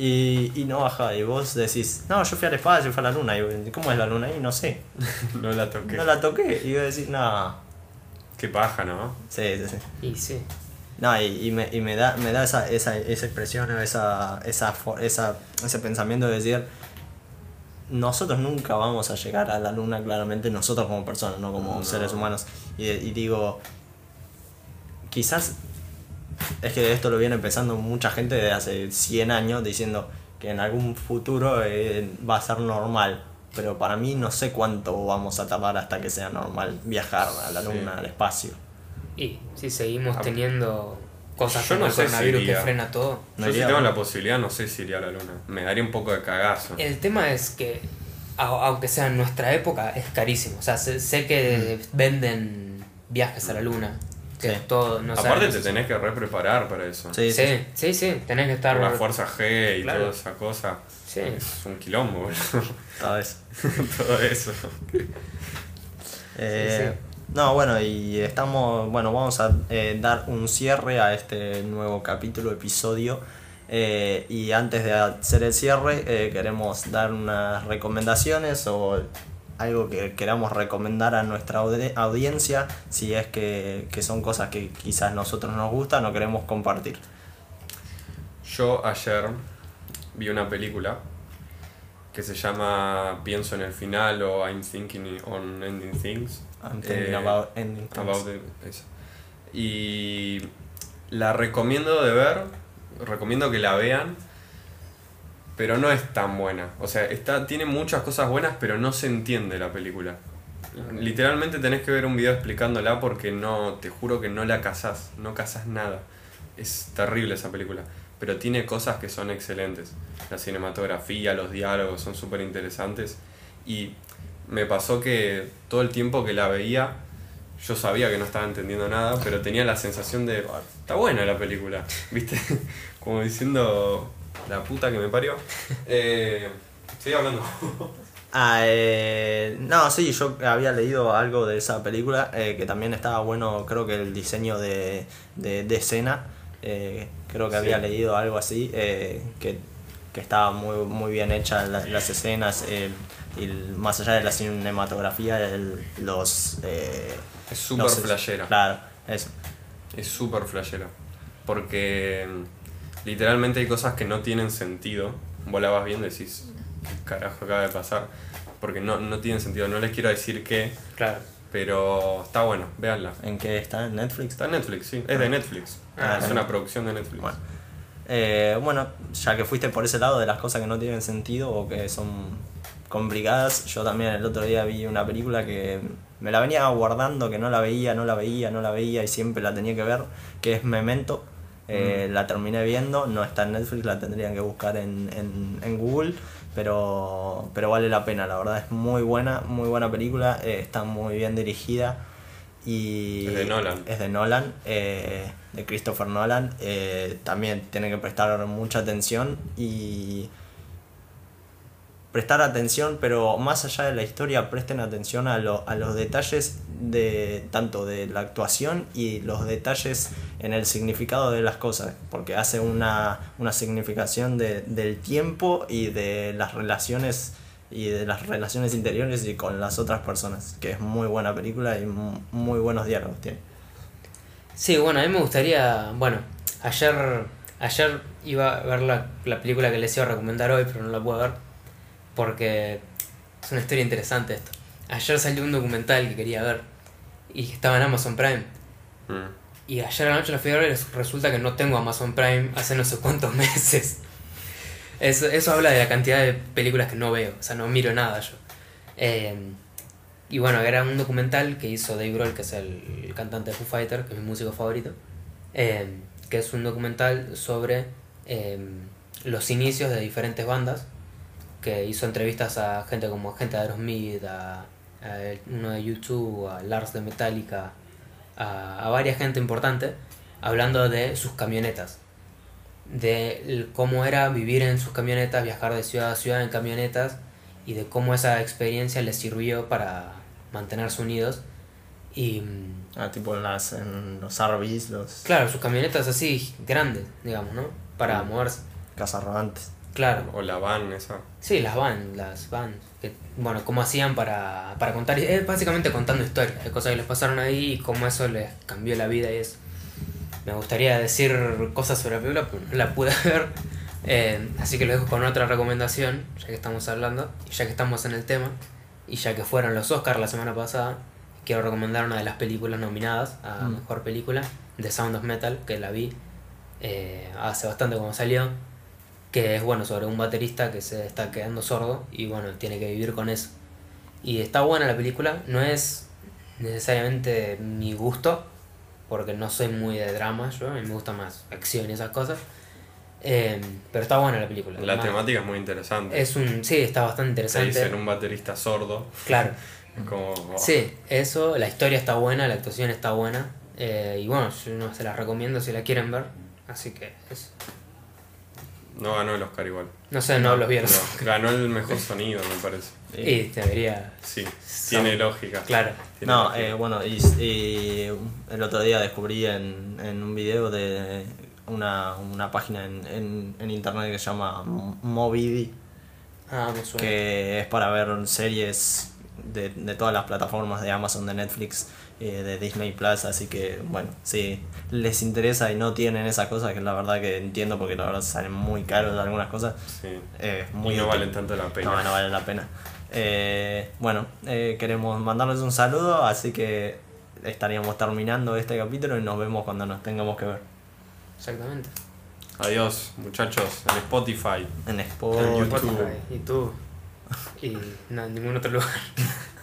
Y, y no baja. Y vos decís, no, yo fui al espacio, fui a la luna. Y ¿cómo es la luna ahí? No sé. no la toqué. No la toqué. Y vos decís, no. Qué paja, ¿no? Sí, sí, sí. Y sí. No, y, y me, y me da, me da esa, esa, esa expresión, o esa, esa, esa, ese pensamiento de decir, nosotros nunca vamos a llegar a la luna, claramente, nosotros como personas, no como No. seres humanos. Y, y digo, quizás es que esto lo viene pensando mucha gente desde hace 100 años, diciendo que en algún futuro eh, va a ser normal. Pero para mí no sé cuánto vamos a tardar hasta que sea normal viajar a la Sí. luna, al espacio. Y si seguimos Ah, teniendo cosas yo como no el sé si que frena todo. No Yo si tengo la posibilidad, no sé si iría a la luna. Me daría un poco de cagazo. El tema es que, aunque sea en nuestra época, es carísimo. O sea, sé, sé que venden viajes a la luna. Que Sí. todo, no Aparte sabes. te tenés que re preparar para eso. Sí, Sí, sí, sí, tenés que estar. La fuerza G y Claro. toda esa cosa. Sí. Es un quilombo, boludo. Todo eso. Todo eso. Eh, No, bueno, y estamos, bueno, vamos a eh, dar un cierre a este nuevo capítulo, episodio. eh, y antes de hacer el cierre, eh, queremos dar unas recomendaciones o algo que queramos recomendar a nuestra audi- audiencia, si es que, que son cosas que quizás nosotros nos gustan o queremos compartir. Yo ayer vi una película que se llama Pienso en el final o I'm thinking on ending things. I'm thinking Eh, about ending things. About the- eso. Y la recomiendo de ver, recomiendo que la vean, pero no es tan buena. O sea, está, tiene muchas cosas buenas, pero no se entiende la película. Literalmente tenés que ver un video explicándola porque no, te juro que no la cazás, no cazás nada. Es terrible esa película, pero tiene cosas que son excelentes. La cinematografía, los diálogos son súper interesantes y me pasó que todo el tiempo que la veía yo sabía que no estaba entendiendo nada, pero tenía la sensación de, "Ah, está buena la película, ¿viste? Como diciendo, la puta que me parió. Eh, sigue hablando. Ah, eh, no, sí, yo había leído algo de esa película eh, que también estaba bueno, creo que el diseño de, de, de escena, eh, creo que Sí. había leído algo así, que, que estaba muy, muy bien hecha la- las escenas, el- más allá de la cinematografía, el- los... Es súper flashera. Claro, eso. Es súper flashera. Porque literalmente hay cosas que no tienen sentido. Vos la vas viendo y decís, ¿qué carajo acaba de pasar? Porque no, no tienen sentido. No les quiero decir qué, Claro. pero está bueno, véanla. ¿En qué está? ¿En Netflix? Está en Netflix, sí. Es de Netflix. Ah, es una producción de Netflix. Bueno. Eh, bueno, ya que fuiste por ese lado de las cosas que no tienen sentido o que son complicadas, yo también el otro día vi una película que me la venía guardando, que no la veía, no la veía, no la veía y siempre la tenía que ver, que es Memento. Eh, La terminé viendo, no está en Netflix, la tendrían que buscar en, en, en Google, pero, pero vale la pena, la verdad es muy buena, muy buena película, eh, está muy bien dirigida Y Es de Nolan. Es de Nolan, eh, de Christopher Nolan. También tienen que prestar mucha atención y prestar atención, pero más allá de la historia, presten atención a, lo- a los detalles de tanto de la actuación y los detalles en el significado de las cosas, porque hace una, una significación de, del tiempo y de las relaciones y de las relaciones interiores y con las otras personas, que es muy buena película y mu- muy buenos diálogos tiene. Sí, bueno, a mí me gustaría. Bueno, ayer ayer iba a ver la, la película que les iba a recomendar hoy, pero no la puedo ver. Porque es una historia interesante esto. Ayer salió un documental que quería ver y estaba en Amazon Prime. Mm. Y ayer a la noche la fui a ver y resulta que no tengo Amazon Prime hace no sé cuántos meses. Eso, eso habla de la cantidad de películas que no veo, o sea, no miro nada yo. Eh, y bueno, era un documental que hizo Dave Grohl, que es el, el cantante de Foo Fighter, que es mi músico favorito, eh, que es un documental sobre eh, los inicios de diferentes bandas, que hizo entrevistas a gente como gente de Aerosmith, a, a uno de YouTube, a Lars de Metallica, a, a varias gente importante, hablando de sus camionetas de cómo era vivir en sus camionetas, viajar de ciudad a ciudad en camionetas y de cómo esa experiencia les sirvió para mantenerse unidos. Y mm, Ah, tipo en, las, en los RVs, los claro, sus camionetas así grandes, digamos, ¿no? Para Mm. moverse. casas rodantes. Claro. O la van esa. Sí, las van, las van. Que, bueno, cómo hacían para, para contar. Es básicamente contando historias de cosas que les pasaron ahí y cómo eso les cambió la vida y eso. Me gustaría decir cosas sobre la película, pero no la pude ver. Eh, así que lo dejo con otra recomendación, ya que estamos hablando, y ya que estamos en el tema, y ya que fueron los Oscars la semana pasada, quiero recomendar una de las películas nominadas a Mm. Mejor Película, The Sound of Metal, que la vi eh, hace bastante cuando salió, que es bueno sobre un baterista que se está quedando sordo y bueno, tiene que vivir con eso. Y está buena la película, no es necesariamente mi gusto, porque no soy muy de drama yo, a mí me gusta más acción y esas cosas. Eh, pero está buena la película. La Además, temática es muy interesante. es un sí, está bastante interesante. un baterista sordo. Claro. Como. oh, Sí, eso, la historia está buena, la actuación está buena. eh, y bueno, yo no se las recomiendo si la quieren ver. Así que eso. No ganó el Oscar igual. No sé, no, los vieron. No, ganó el mejor sonido, me parece. Y debería. Sí, tiene lógica. Claro. Tiene No, lógica. eh, bueno, y, y el otro día descubrí en, en un video de una, una página en, en, en internet que se llama Movidi, Ah, me suena. que es para ver series de, de todas las plataformas de Amazon, de Netflix, eh, de Disney Plus, así que bueno, si les interesa y no tienen esas cosas, que la verdad que entiendo porque la verdad salen muy caros algunas cosas, Sí. eh, muy y no útil. valen tanto la pena. No, no vale la pena. Eh, bueno, eh, queremos mandarles un saludo, así que estaríamos terminando este capítulo y nos vemos cuando nos tengamos que ver. Exactamente. Adiós, muchachos, en Spotify. En En Spotify. YouTube. Y tú. Y no, en ningún otro lugar.